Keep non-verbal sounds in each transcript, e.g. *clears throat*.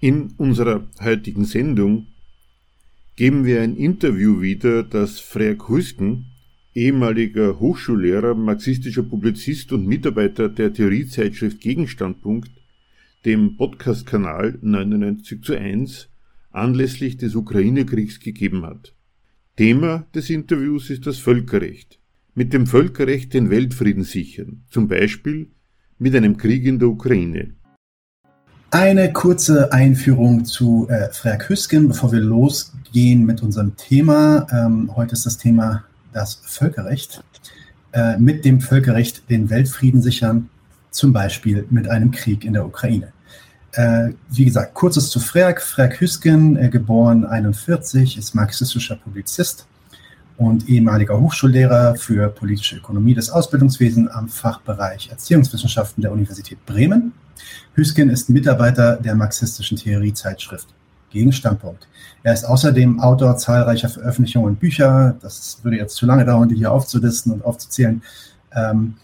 In unserer heutigen Sendung geben wir ein Interview wieder, das Freak Husken, ehemaliger Hochschullehrer, marxistischer Publizist und Mitarbeiter der Theoriezeitschrift Gegenstandpunkt, dem Podcast-Kanal 99 zu 1 anlässlich des Ukraine-Kriegs gegeben hat. Thema des Interviews ist das Völkerrecht. Mit dem Völkerrecht den Weltfrieden sichern, zum Beispiel mit einem Krieg in der Ukraine. Eine kurze Einführung zu äh, Freak Hüsken, bevor wir losgehen mit unserem Thema. Ähm, heute ist das Thema das Völkerrecht. Äh, mit dem Völkerrecht den Weltfrieden sichern, zum Beispiel mit einem Krieg in der Ukraine. Äh, wie gesagt, kurzes zu Freak. Freak Hüsken, äh, geboren 41, ist marxistischer Publizist und ehemaliger Hochschullehrer für politische Ökonomie des Ausbildungswesens am Fachbereich Erziehungswissenschaften der Universität Bremen Hüsken ist Mitarbeiter der marxistischen Theoriezeitschrift Gegenstandpunkt. Er ist außerdem Autor zahlreicher Veröffentlichungen und Bücher. Das würde jetzt zu lange dauern, die hier aufzulisten und aufzuzählen. Ähm,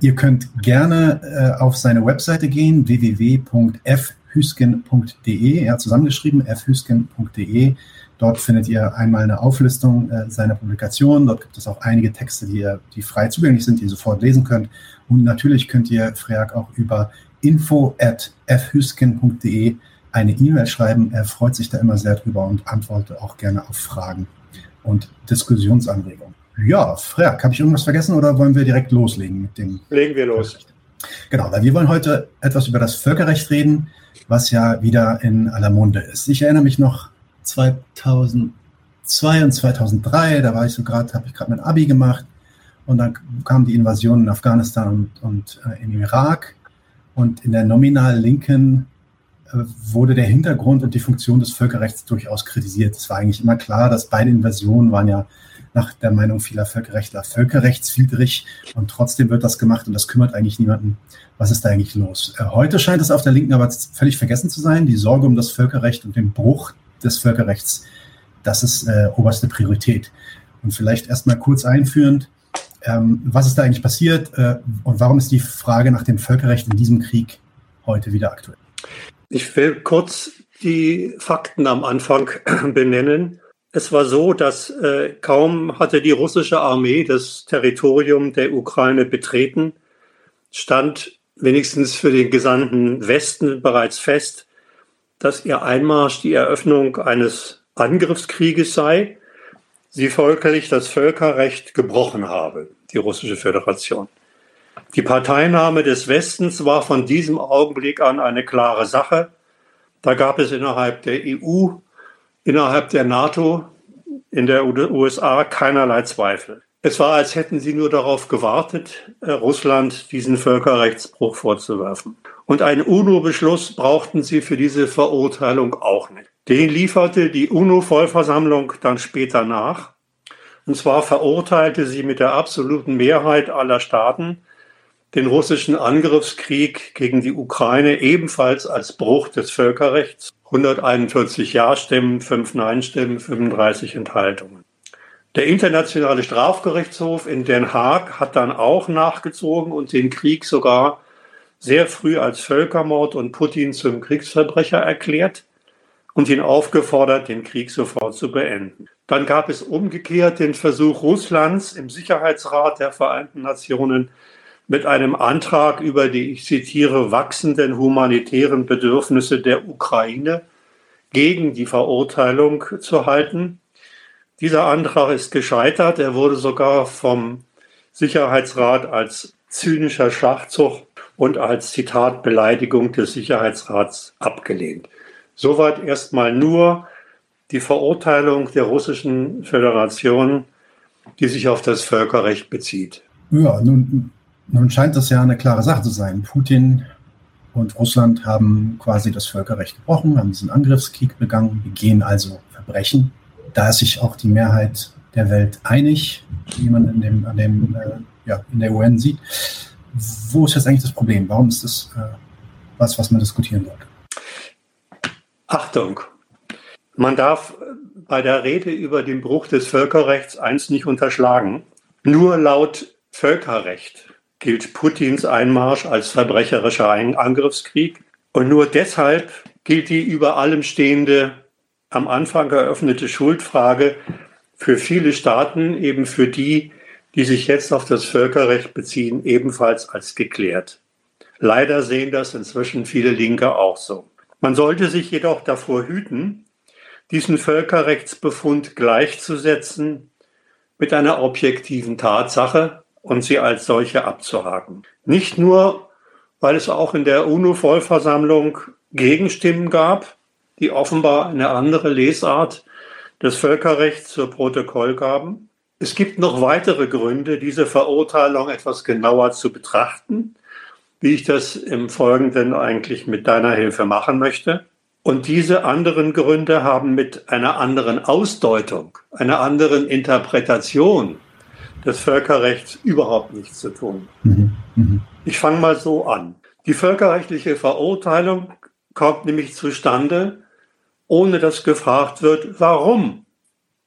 ihr könnt gerne äh, auf seine Webseite gehen, www.fhüsken.de, er hat zusammengeschrieben, fhüsken.de. Dort findet ihr einmal eine Auflistung äh, seiner Publikationen. Dort gibt es auch einige Texte, die, ihr, die frei zugänglich sind, die ihr sofort lesen könnt. Und natürlich könnt ihr Freak auch über info at fhüsken.de eine E-Mail schreiben. Er freut sich da immer sehr drüber und antwortet auch gerne auf Fragen und Diskussionsanregungen. Ja, Freak, habe ich irgendwas vergessen oder wollen wir direkt loslegen mit dem? Legen wir los. Genau, weil wir wollen heute etwas über das Völkerrecht reden, was ja wieder in aller Munde ist. Ich erinnere mich noch 2002 und 2003, da war ich so gerade, habe ich gerade mein Abi gemacht und dann kam die Invasion in Afghanistan und, und äh, in Irak und in der nominal Linken äh, wurde der Hintergrund und die Funktion des Völkerrechts durchaus kritisiert. Es war eigentlich immer klar, dass beide Invasionen waren ja nach der Meinung vieler Völkerrechtler völkerrechtswidrig und trotzdem wird das gemacht und das kümmert eigentlich niemanden. Was ist da eigentlich los? Äh, heute scheint es auf der Linken aber völlig vergessen zu sein. Die Sorge um das Völkerrecht und den Bruch des Völkerrechts, das ist äh, oberste Priorität. Und vielleicht erstmal kurz einführend, ähm, was ist da eigentlich passiert äh, und warum ist die Frage nach dem Völkerrecht in diesem Krieg heute wieder aktuell? Ich will kurz die Fakten am Anfang *clears throat* benennen. Es war so, dass äh, kaum hatte die russische Armee das Territorium der Ukraine betreten, stand wenigstens für den gesamten Westen bereits fest, dass ihr Einmarsch die Eröffnung eines Angriffskrieges sei sie folglich das Völkerrecht gebrochen habe, die russische Föderation. Die Parteinahme des Westens war von diesem Augenblick an eine klare Sache. Da gab es innerhalb der EU, innerhalb der NATO, in der USA keinerlei Zweifel. Es war, als hätten sie nur darauf gewartet, äh, Russland diesen Völkerrechtsbruch vorzuwerfen. Und einen UNO-Beschluss brauchten sie für diese Verurteilung auch nicht. Den lieferte die UNO-Vollversammlung dann später nach. Und zwar verurteilte sie mit der absoluten Mehrheit aller Staaten den russischen Angriffskrieg gegen die Ukraine ebenfalls als Bruch des Völkerrechts. 141 Ja-Stimmen, 5 Nein-Stimmen, 35 Enthaltungen. Der Internationale Strafgerichtshof in Den Haag hat dann auch nachgezogen und den Krieg sogar sehr früh als Völkermord und Putin zum Kriegsverbrecher erklärt und ihn aufgefordert, den Krieg sofort zu beenden. Dann gab es umgekehrt den Versuch Russlands im Sicherheitsrat der Vereinten Nationen mit einem Antrag über die, ich zitiere, wachsenden humanitären Bedürfnisse der Ukraine gegen die Verurteilung zu halten. Dieser Antrag ist gescheitert. Er wurde sogar vom Sicherheitsrat als zynischer Schachzug und als Zitat Beleidigung des Sicherheitsrats abgelehnt. Soweit erstmal nur die Verurteilung der russischen Föderation, die sich auf das Völkerrecht bezieht. Ja, nun, nun scheint das ja eine klare Sache zu sein. Putin und Russland haben quasi das Völkerrecht gebrochen, haben diesen Angriffskrieg begangen, begehen also Verbrechen. Da ist sich auch die Mehrheit der Welt einig, wie man in, dem, an dem, äh, ja, in der UN sieht. Wo ist jetzt eigentlich das Problem? Warum ist das äh, was, was man diskutieren sollte? Achtung, man darf bei der Rede über den Bruch des Völkerrechts eins nicht unterschlagen. Nur laut Völkerrecht gilt Putins Einmarsch als verbrecherischer Angriffskrieg. Und nur deshalb gilt die über allem stehende, am Anfang eröffnete Schuldfrage für viele Staaten, eben für die, die sich jetzt auf das Völkerrecht beziehen, ebenfalls als geklärt. Leider sehen das inzwischen viele Linke auch so. Man sollte sich jedoch davor hüten, diesen Völkerrechtsbefund gleichzusetzen mit einer objektiven Tatsache, und sie als solche abzuhaken. Nicht nur, weil es auch in der UNO-Vollversammlung Gegenstimmen gab, die offenbar eine andere Lesart des Völkerrechts zur Protokoll gaben. Es gibt noch weitere Gründe, diese Verurteilung etwas genauer zu betrachten, wie ich das im Folgenden eigentlich mit deiner Hilfe machen möchte. Und diese anderen Gründe haben mit einer anderen Ausdeutung, einer anderen Interpretation des Völkerrechts überhaupt nichts zu tun. Mhm. Mhm. Ich fange mal so an. Die völkerrechtliche Verurteilung kommt nämlich zustande, ohne dass gefragt wird, warum,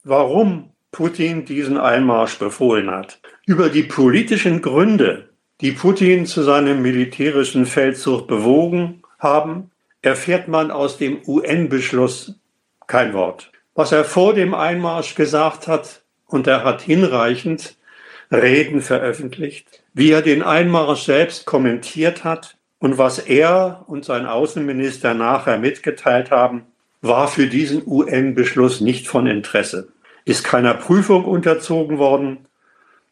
warum Putin diesen Einmarsch befohlen hat. Über die politischen Gründe, die Putin zu seinem militärischen Feldzug bewogen haben, erfährt man aus dem UN-Beschluss kein Wort. Was er vor dem Einmarsch gesagt hat, und er hat hinreichend Reden veröffentlicht, wie er den Einmarsch selbst kommentiert hat und was er und sein Außenminister nachher mitgeteilt haben, war für diesen UN-Beschluss nicht von Interesse, ist keiner Prüfung unterzogen worden,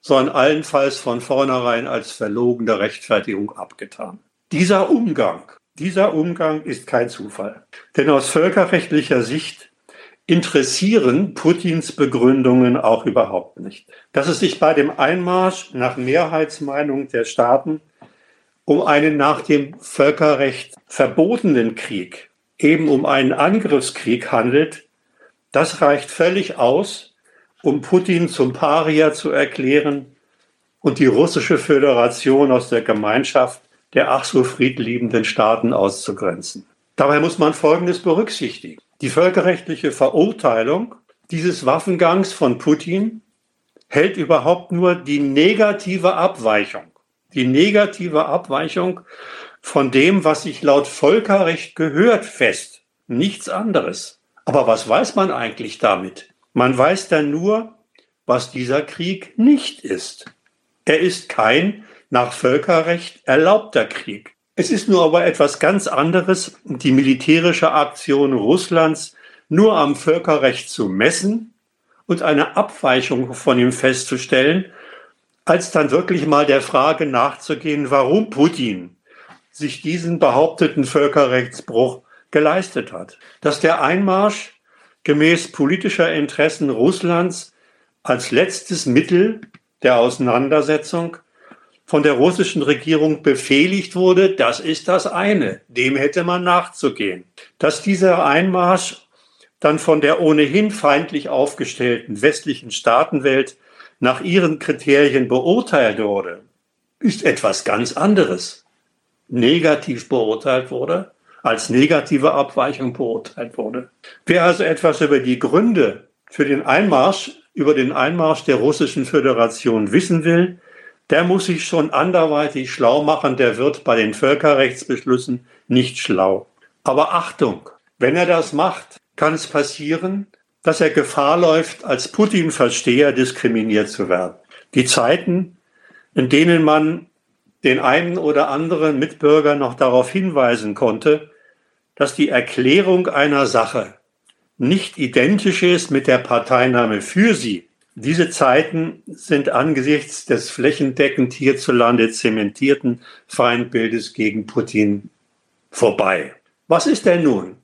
sondern allenfalls von vornherein als verlogene Rechtfertigung abgetan. Dieser Umgang, dieser Umgang ist kein Zufall. Denn aus völkerrechtlicher Sicht interessieren Putins Begründungen auch überhaupt nicht. Dass es sich bei dem Einmarsch nach Mehrheitsmeinung der Staaten um einen nach dem Völkerrecht verbotenen Krieg, eben um einen Angriffskrieg handelt, das reicht völlig aus, um Putin zum Paria zu erklären und die russische Föderation aus der Gemeinschaft der ach so friedliebenden Staaten auszugrenzen. Dabei muss man Folgendes berücksichtigen. Die völkerrechtliche Verurteilung dieses Waffengangs von Putin hält überhaupt nur die negative Abweichung, die negative Abweichung von dem, was sich laut Völkerrecht gehört, fest. Nichts anderes. Aber was weiß man eigentlich damit? Man weiß dann nur, was dieser Krieg nicht ist. Er ist kein nach Völkerrecht erlaubter Krieg. Es ist nur aber etwas ganz anderes, die militärische Aktion Russlands nur am Völkerrecht zu messen und eine Abweichung von ihm festzustellen, als dann wirklich mal der Frage nachzugehen, warum Putin sich diesen behaupteten Völkerrechtsbruch geleistet hat. Dass der Einmarsch gemäß politischer Interessen Russlands als letztes Mittel der Auseinandersetzung von der russischen Regierung befehligt wurde, das ist das eine. Dem hätte man nachzugehen. Dass dieser Einmarsch dann von der ohnehin feindlich aufgestellten westlichen Staatenwelt nach ihren Kriterien beurteilt wurde, ist etwas ganz anderes. Negativ beurteilt wurde, als negative Abweichung beurteilt wurde. Wer also etwas über die Gründe für den Einmarsch, über den Einmarsch der russischen Föderation wissen will, der muss sich schon anderweitig schlau machen, der wird bei den Völkerrechtsbeschlüssen nicht schlau. Aber Achtung, wenn er das macht, kann es passieren, dass er Gefahr läuft, als Putin-Versteher diskriminiert zu werden. Die Zeiten, in denen man den einen oder anderen Mitbürger noch darauf hinweisen konnte, dass die Erklärung einer Sache nicht identisch ist mit der Parteinahme für sie, diese Zeiten sind angesichts des flächendeckend hierzulande zementierten Feindbildes gegen Putin vorbei. Was ist denn nun?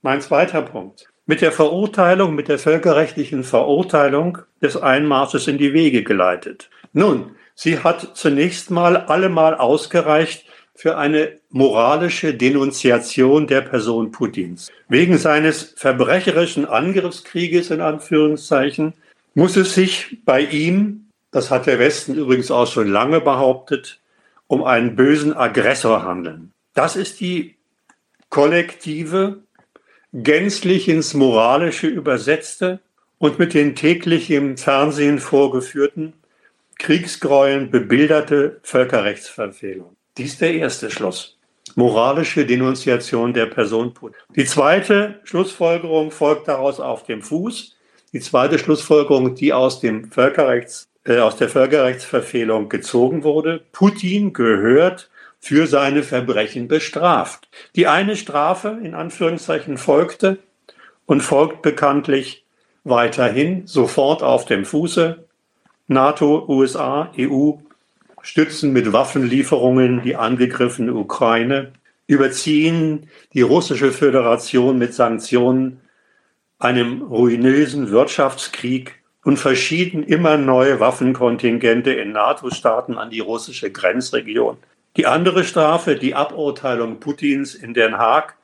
Mein zweiter Punkt. Mit der Verurteilung, mit der völkerrechtlichen Verurteilung des Einmarsches in die Wege geleitet. Nun, sie hat zunächst mal allemal ausgereicht, für eine moralische Denunziation der Person Putins. Wegen seines verbrecherischen Angriffskrieges in Anführungszeichen muss es sich bei ihm, das hat der Westen übrigens auch schon lange behauptet, um einen bösen Aggressor handeln. Das ist die kollektive, gänzlich ins Moralische übersetzte und mit den täglich im Fernsehen vorgeführten Kriegsgräueln bebilderte Völkerrechtsverfehlung. Dies der erste Schluss. Moralische Denunziation der Person Putin. Die zweite Schlussfolgerung folgt daraus auf dem Fuß. Die zweite Schlussfolgerung, die aus dem Völkerrechts, äh, aus der Völkerrechtsverfehlung gezogen wurde. Putin gehört für seine Verbrechen bestraft. Die eine Strafe in Anführungszeichen folgte und folgt bekanntlich weiterhin sofort auf dem Fuße. NATO, USA, EU stützen mit Waffenlieferungen die angegriffene Ukraine, überziehen die russische Föderation mit Sanktionen, einem ruinösen Wirtschaftskrieg und verschieden immer neue Waffenkontingente in NATO-Staaten an die russische Grenzregion. Die andere Strafe, die Aburteilung Putins in Den Haag,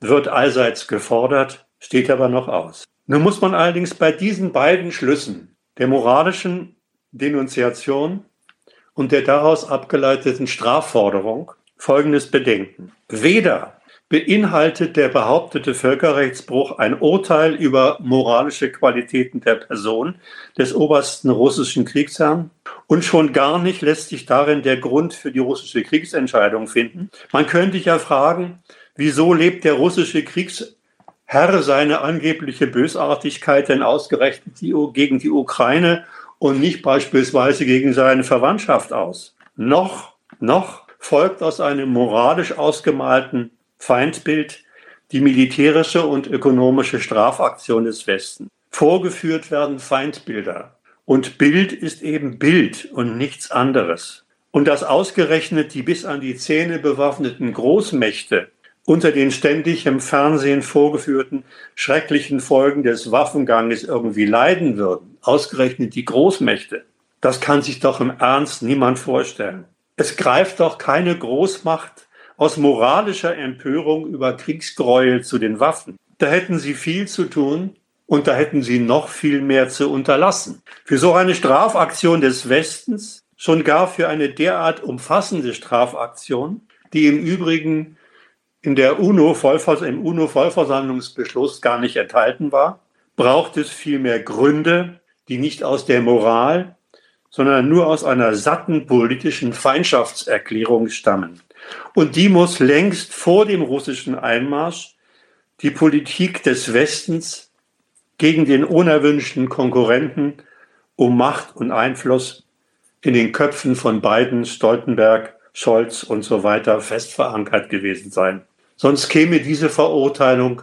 wird allseits gefordert, steht aber noch aus. Nun muss man allerdings bei diesen beiden Schlüssen der moralischen Denunziation und der daraus abgeleiteten Strafforderung Folgendes bedenken. Weder beinhaltet der behauptete Völkerrechtsbruch ein Urteil über moralische Qualitäten der Person des obersten russischen Kriegsherrn und schon gar nicht lässt sich darin der Grund für die russische Kriegsentscheidung finden. Man könnte ja fragen, wieso lebt der russische Kriegsherr seine angebliche Bösartigkeit denn ausgerechnet gegen die Ukraine und nicht beispielsweise gegen seine Verwandtschaft aus. Noch, noch folgt aus einem moralisch ausgemalten Feindbild die militärische und ökonomische Strafaktion des Westens. Vorgeführt werden Feindbilder. Und Bild ist eben Bild und nichts anderes. Und dass ausgerechnet die bis an die Zähne bewaffneten Großmächte unter den ständig im Fernsehen vorgeführten schrecklichen Folgen des Waffenganges irgendwie leiden würden, ausgerechnet die Großmächte, das kann sich doch im Ernst niemand vorstellen. Es greift doch keine Großmacht aus moralischer Empörung über Kriegsgräuel zu den Waffen. Da hätten sie viel zu tun und da hätten sie noch viel mehr zu unterlassen. Für so eine Strafaktion des Westens, schon gar für eine derart umfassende Strafaktion, die im Übrigen in der UNO im UNO-Vollversammlungsbeschluss gar nicht enthalten war, braucht es vielmehr Gründe, die nicht aus der Moral, sondern nur aus einer satten politischen Feindschaftserklärung stammen. Und die muss längst vor dem russischen Einmarsch die Politik des Westens gegen den unerwünschten Konkurrenten um Macht und Einfluss in den Köpfen von Biden, Stoltenberg, Scholz und so weiter fest verankert gewesen sein. Sonst käme diese Verurteilung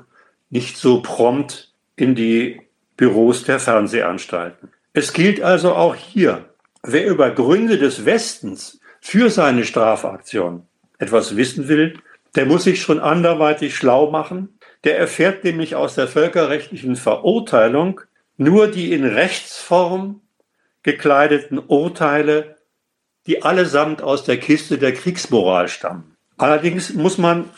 nicht so prompt in die Büros der Fernsehanstalten. Es gilt also auch hier, wer über Gründe des Westens für seine Strafaktion etwas wissen will, der muss sich schon anderweitig schlau machen. Der erfährt nämlich aus der völkerrechtlichen Verurteilung nur die in Rechtsform gekleideten Urteile, die allesamt aus der Kiste der Kriegsmoral stammen. Allerdings muss man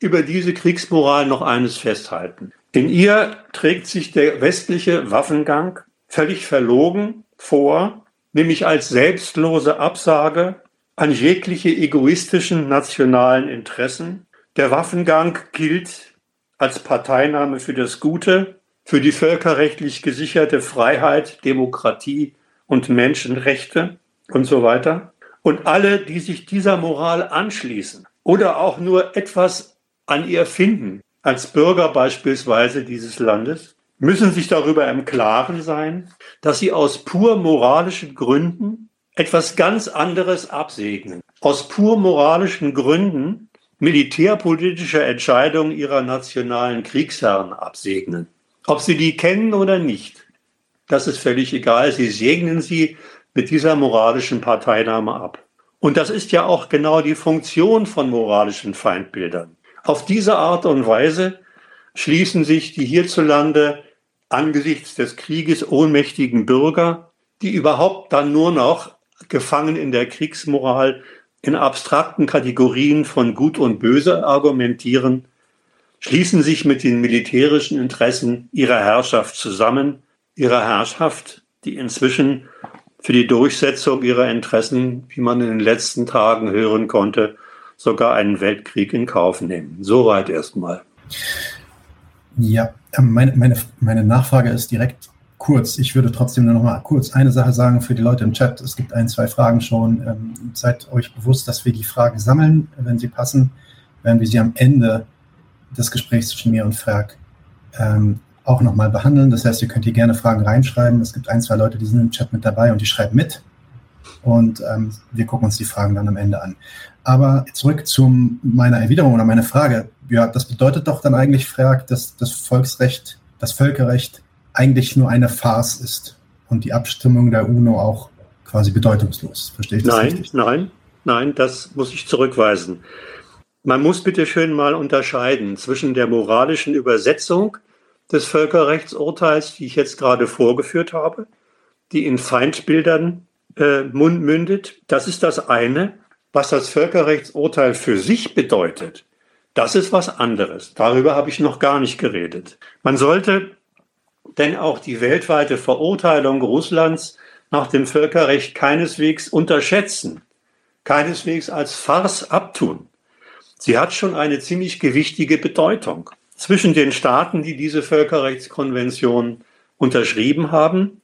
über diese Kriegsmoral noch eines festhalten. In ihr trägt sich der westliche Waffengang völlig verlogen vor, nämlich als selbstlose Absage an jegliche egoistischen nationalen Interessen. Der Waffengang gilt als Parteinahme für das Gute, für die völkerrechtlich gesicherte Freiheit, Demokratie und Menschenrechte und so weiter. Und alle, die sich dieser Moral anschließen oder auch nur etwas an ihr finden, als Bürger beispielsweise dieses Landes, müssen sich darüber im Klaren sein, dass sie aus pur moralischen Gründen etwas ganz anderes absegnen. Aus pur moralischen Gründen militärpolitische Entscheidungen ihrer nationalen Kriegsherren absegnen. Ob sie die kennen oder nicht, das ist völlig egal. Sie segnen sie mit dieser moralischen Parteinahme ab. Und das ist ja auch genau die Funktion von moralischen Feindbildern. Auf diese Art und Weise schließen sich die hierzulande angesichts des Krieges ohnmächtigen Bürger, die überhaupt dann nur noch gefangen in der Kriegsmoral in abstrakten Kategorien von Gut und Böse argumentieren, schließen sich mit den militärischen Interessen ihrer Herrschaft zusammen, ihrer Herrschaft, die inzwischen für die Durchsetzung ihrer Interessen, wie man in den letzten Tagen hören konnte, sogar einen Weltkrieg in Kauf nehmen. Soweit erstmal. Ja, ähm, meine, meine, meine Nachfrage ist direkt kurz. Ich würde trotzdem nur noch mal kurz eine Sache sagen für die Leute im Chat. Es gibt ein, zwei Fragen schon. Ähm, seid euch bewusst, dass wir die Fragen sammeln. Wenn sie passen, werden wir sie am Ende des Gesprächs zwischen mir und Frag ähm, auch nochmal behandeln. Das heißt, ihr könnt hier gerne Fragen reinschreiben. Es gibt ein, zwei Leute, die sind im Chat mit dabei und die schreiben mit. Und ähm, wir gucken uns die Fragen dann am Ende an. Aber zurück zu meiner Erwiderung oder meiner Frage. Ja, das bedeutet doch dann eigentlich, Frag, dass das Volksrecht, das Völkerrecht eigentlich nur eine Farce ist und die Abstimmung der UNO auch quasi bedeutungslos. Verstehe ich das nein, richtig? Nein, nein, das muss ich zurückweisen. Man muss bitte schön mal unterscheiden zwischen der moralischen Übersetzung des Völkerrechtsurteils, die ich jetzt gerade vorgeführt habe, die in Feindbildern äh, mündet. Das ist das eine. Was das Völkerrechtsurteil für sich bedeutet, das ist was anderes. Darüber habe ich noch gar nicht geredet. Man sollte denn auch die weltweite Verurteilung Russlands nach dem Völkerrecht keineswegs unterschätzen, keineswegs als Farce abtun. Sie hat schon eine ziemlich gewichtige Bedeutung. Zwischen den Staaten, die diese Völkerrechtskonvention unterschrieben haben,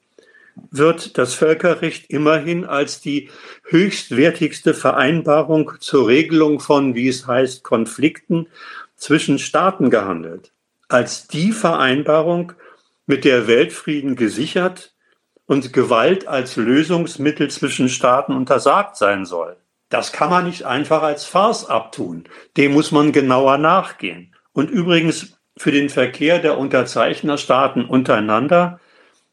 wird das Völkerrecht immerhin als die höchstwertigste Vereinbarung zur Regelung von, wie es heißt, Konflikten zwischen Staaten gehandelt. Als die Vereinbarung, mit der Weltfrieden gesichert und Gewalt als Lösungsmittel zwischen Staaten untersagt sein soll. Das kann man nicht einfach als Farce abtun. Dem muss man genauer nachgehen. Und übrigens für den Verkehr der Unterzeichnerstaaten untereinander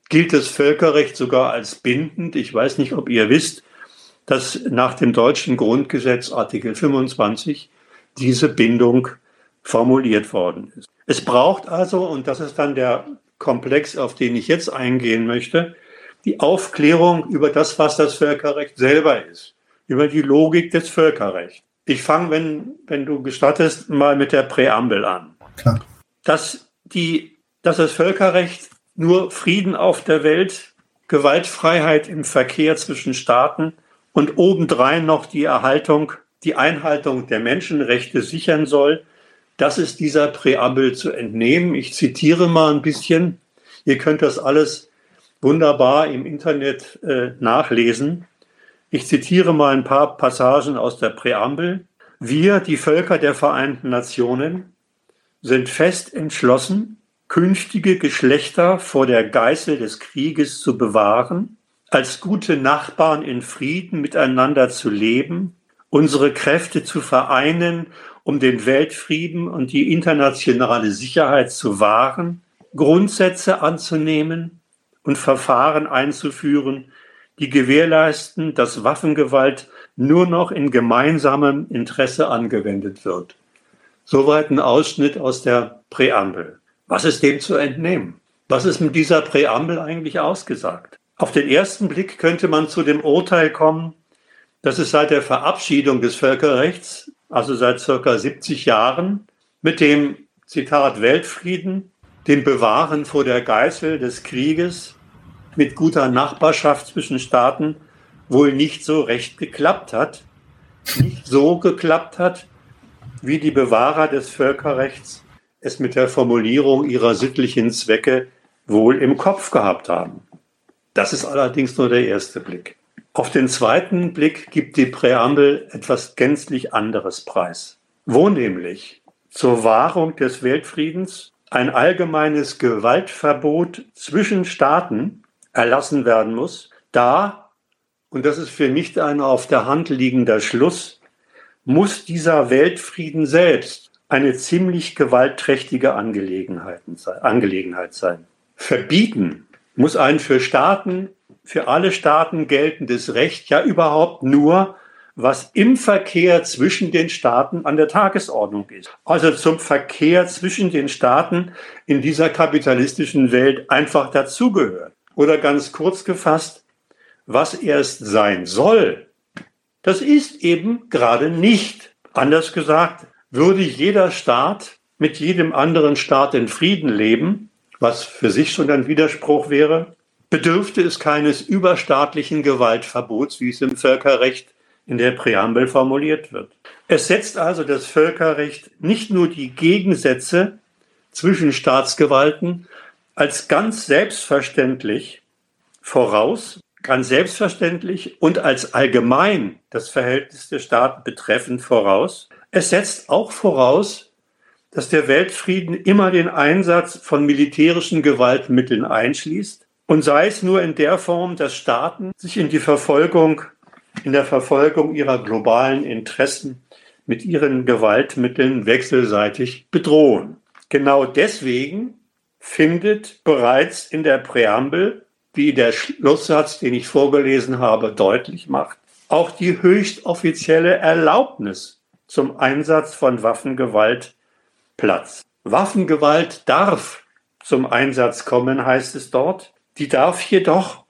gilt das Völkerrecht sogar als bindend. Ich weiß nicht, ob ihr wisst, dass nach dem deutschen Grundgesetz Artikel 25 diese Bindung formuliert worden ist. Es braucht also, und das ist dann der Komplex, auf den ich jetzt eingehen möchte, die Aufklärung über das, was das Völkerrecht selber ist, über die Logik des Völkerrechts. Ich fange, wenn, wenn du gestattest, mal mit der Präambel an. Klar. Dass, die, dass das Völkerrecht nur Frieden auf der Welt, Gewaltfreiheit im Verkehr zwischen Staaten und obendrein noch die Erhaltung, die Einhaltung der Menschenrechte sichern soll. Das ist dieser Präambel zu entnehmen. Ich zitiere mal ein bisschen. Ihr könnt das alles wunderbar im Internet äh, nachlesen. Ich zitiere mal ein paar Passagen aus der Präambel. Wir, die Völker der Vereinten Nationen, sind fest entschlossen, künftige Geschlechter vor der Geißel des Krieges zu bewahren, als gute Nachbarn in Frieden miteinander zu leben, unsere Kräfte zu vereinen, um den Weltfrieden und die internationale Sicherheit zu wahren, Grundsätze anzunehmen und Verfahren einzuführen, die gewährleisten, dass Waffengewalt nur noch in gemeinsamem Interesse angewendet wird. Soweit ein Ausschnitt aus der Präambel. Was ist dem zu entnehmen? Was ist mit dieser Präambel eigentlich ausgesagt? Auf den ersten Blick könnte man zu dem Urteil kommen, dass es seit der Verabschiedung des Völkerrechts, also seit circa 70 Jahren, mit dem Zitat Weltfrieden, dem Bewahren vor der Geißel des Krieges, mit guter Nachbarschaft zwischen Staaten wohl nicht so recht geklappt hat, nicht so geklappt hat, wie die Bewahrer des Völkerrechts es mit der Formulierung ihrer sittlichen Zwecke wohl im Kopf gehabt haben. Das ist allerdings nur der erste Blick. Auf den zweiten Blick gibt die Präambel etwas gänzlich anderes preis. Wo nämlich zur Wahrung des Weltfriedens ein allgemeines Gewaltverbot zwischen Staaten erlassen werden muss, da, und das ist für mich ein auf der Hand liegender Schluss, muss dieser Weltfrieden selbst eine ziemlich gewaltträchtige Angelegenheit sein. Verbieten muss ein für Staaten, für alle Staaten geltendes Recht ja überhaupt nur, was im Verkehr zwischen den Staaten an der Tagesordnung ist. Also zum Verkehr zwischen den Staaten in dieser kapitalistischen Welt einfach dazugehört. Oder ganz kurz gefasst, was erst sein soll, Das ist eben gerade nicht. Anders gesagt, würde jeder Staat mit jedem anderen Staat in Frieden leben, was für sich schon ein Widerspruch wäre, bedürfte es keines überstaatlichen Gewaltverbots, wie es im Völkerrecht in der Präambel formuliert wird. Es setzt also das Völkerrecht nicht nur die Gegensätze zwischen Staatsgewalten als ganz selbstverständlich voraus, ganz selbstverständlich und als allgemein das Verhältnis der Staaten betreffend voraus. Es setzt auch voraus, dass der Weltfrieden immer den Einsatz von militärischen Gewaltmitteln einschließt und sei es nur in der Form, dass Staaten sich in die Verfolgung, in der Verfolgung ihrer globalen Interessen mit ihren Gewaltmitteln wechselseitig bedrohen. Genau deswegen findet bereits in der Präambel, wie der Schlusssatz, den ich vorgelesen habe, deutlich macht, auch die höchst offizielle Erlaubnis zum Einsatz von Waffengewalt Platz. Waffengewalt darf zum Einsatz kommen, heißt es dort. Die darf jedoch,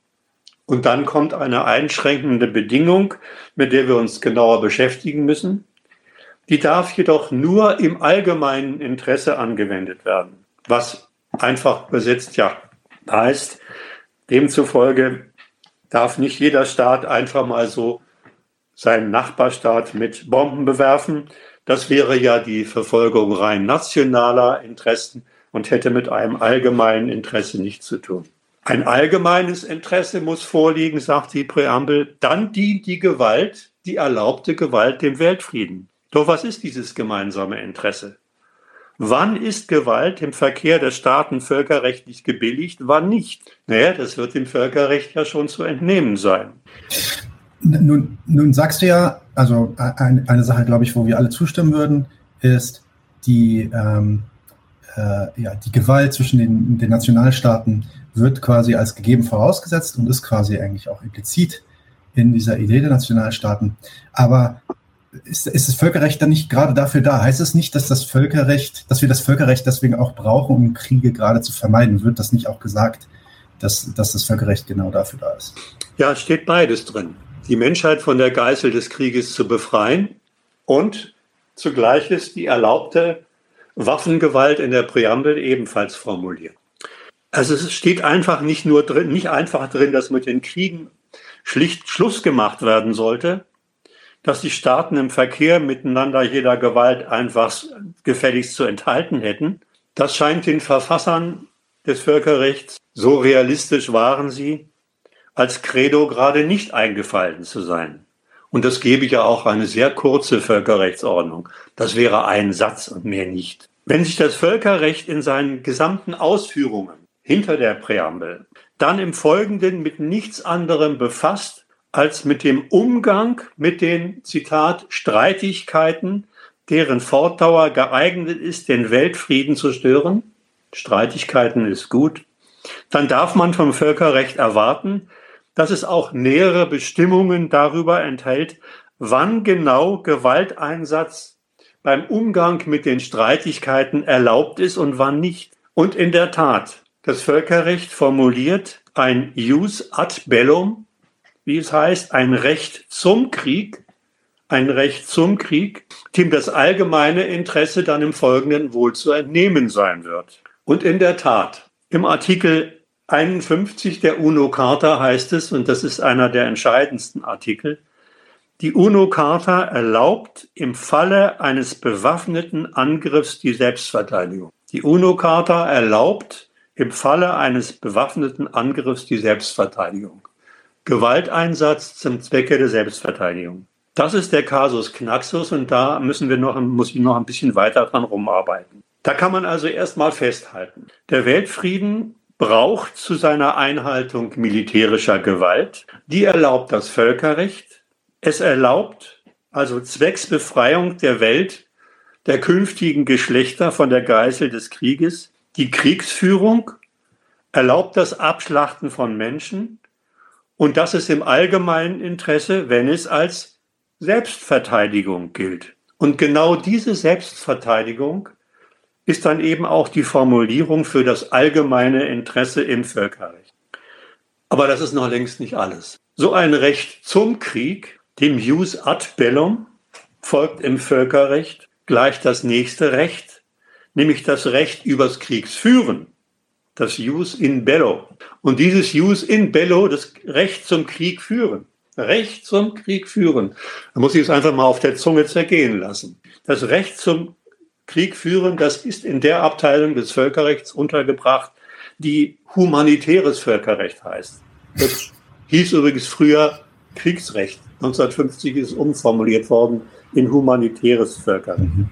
und dann kommt eine einschränkende Bedingung, mit der wir uns genauer beschäftigen müssen, die darf jedoch nur im allgemeinen Interesse angewendet werden. Was einfach übersetzt ja heißt, demzufolge darf nicht jeder Staat einfach mal so seinen Nachbarstaat mit Bomben bewerfen, das wäre ja die Verfolgung rein nationaler Interessen und hätte mit einem allgemeinen Interesse nichts zu tun. Ein allgemeines Interesse muss vorliegen, sagt die Präambel, dann dient die Gewalt, die erlaubte Gewalt dem Weltfrieden. Doch was ist dieses gemeinsame Interesse? Wann ist Gewalt im Verkehr der Staaten völkerrechtlich gebilligt, wann nicht? Naja, das wird dem Völkerrecht ja schon zu entnehmen sein. Nun, nun sagst du ja, also ein, eine Sache, glaube ich, wo wir alle zustimmen würden, ist die, ähm, äh, ja, die Gewalt zwischen den, den Nationalstaaten wird quasi als gegeben vorausgesetzt und ist quasi eigentlich auch implizit in dieser Idee der Nationalstaaten. Aber ist, ist das Völkerrecht dann nicht gerade dafür da? Heißt es nicht, dass das Völkerrecht, dass wir das Völkerrecht deswegen auch brauchen, um Kriege gerade zu vermeiden? Wird das nicht auch gesagt, dass, dass das Völkerrecht genau dafür da ist? Ja, es steht beides drin die Menschheit von der Geißel des Krieges zu befreien und zugleich ist die erlaubte Waffengewalt in der Präambel ebenfalls formuliert. Also es steht einfach nicht nur drin, nicht einfach drin, dass mit den Kriegen schlicht Schluss gemacht werden sollte, dass die Staaten im Verkehr miteinander jeder Gewalt einfach gefälligst zu enthalten hätten. Das scheint den Verfassern des Völkerrechts, so realistisch waren sie, als Credo gerade nicht eingefallen zu sein. Und das gebe ich ja auch eine sehr kurze Völkerrechtsordnung. Das wäre ein Satz und mehr nicht. Wenn sich das Völkerrecht in seinen gesamten Ausführungen hinter der Präambel dann im Folgenden mit nichts anderem befasst, als mit dem Umgang mit den, Zitat, Streitigkeiten, deren Fortdauer geeignet ist, den Weltfrieden zu stören, Streitigkeiten ist gut, dann darf man vom Völkerrecht erwarten, dass es auch nähere Bestimmungen darüber enthält, wann genau Gewalteinsatz beim Umgang mit den Streitigkeiten erlaubt ist und wann nicht. Und in der Tat, das Völkerrecht formuliert ein Jus ad bellum, wie es heißt, ein Recht zum Krieg, ein Recht zum Krieg, dem das allgemeine Interesse dann im Folgenden wohl zu entnehmen sein wird. Und in der Tat, im Artikel 51 der UNO-Charta heißt es, und das ist einer der entscheidendsten Artikel, die UNO-Charta erlaubt im Falle eines bewaffneten Angriffs die Selbstverteidigung. Die UNO-Charta erlaubt im Falle eines bewaffneten Angriffs die Selbstverteidigung. Gewalteinsatz zum Zwecke der Selbstverteidigung. Das ist der Kasus Knaxus und da müssen wir noch, muss ich noch ein bisschen weiter dran rumarbeiten. Da kann man also erstmal festhalten. Der Weltfrieden braucht zu seiner Einhaltung militärischer Gewalt. Die erlaubt das Völkerrecht. Es erlaubt also zwecks Befreiung der Welt der künftigen Geschlechter von der Geißel des Krieges die Kriegsführung, erlaubt das Abschlachten von Menschen und das ist im allgemeinen Interesse, wenn es als Selbstverteidigung gilt. Und genau diese Selbstverteidigung ist dann eben auch die Formulierung für das allgemeine Interesse im Völkerrecht. Aber das ist noch längst nicht alles. So ein Recht zum Krieg Dem Jus ad bellum folgt im Völkerrecht gleich das nächste Recht, nämlich das Recht übers Kriegsführen, das Jus in bello. Und dieses Jus in bello, das Recht zum Krieg führen, Recht zum Krieg führen, da muss ich es einfach mal auf der Zunge zergehen lassen. Das Recht zum Krieg führen, das ist in der Abteilung des Völkerrechts untergebracht, die humanitäres Völkerrecht heißt. Das hieß übrigens früher Kriegsrecht. 1950 ist umformuliert worden in humanitäres Völkerrecht. Mhm.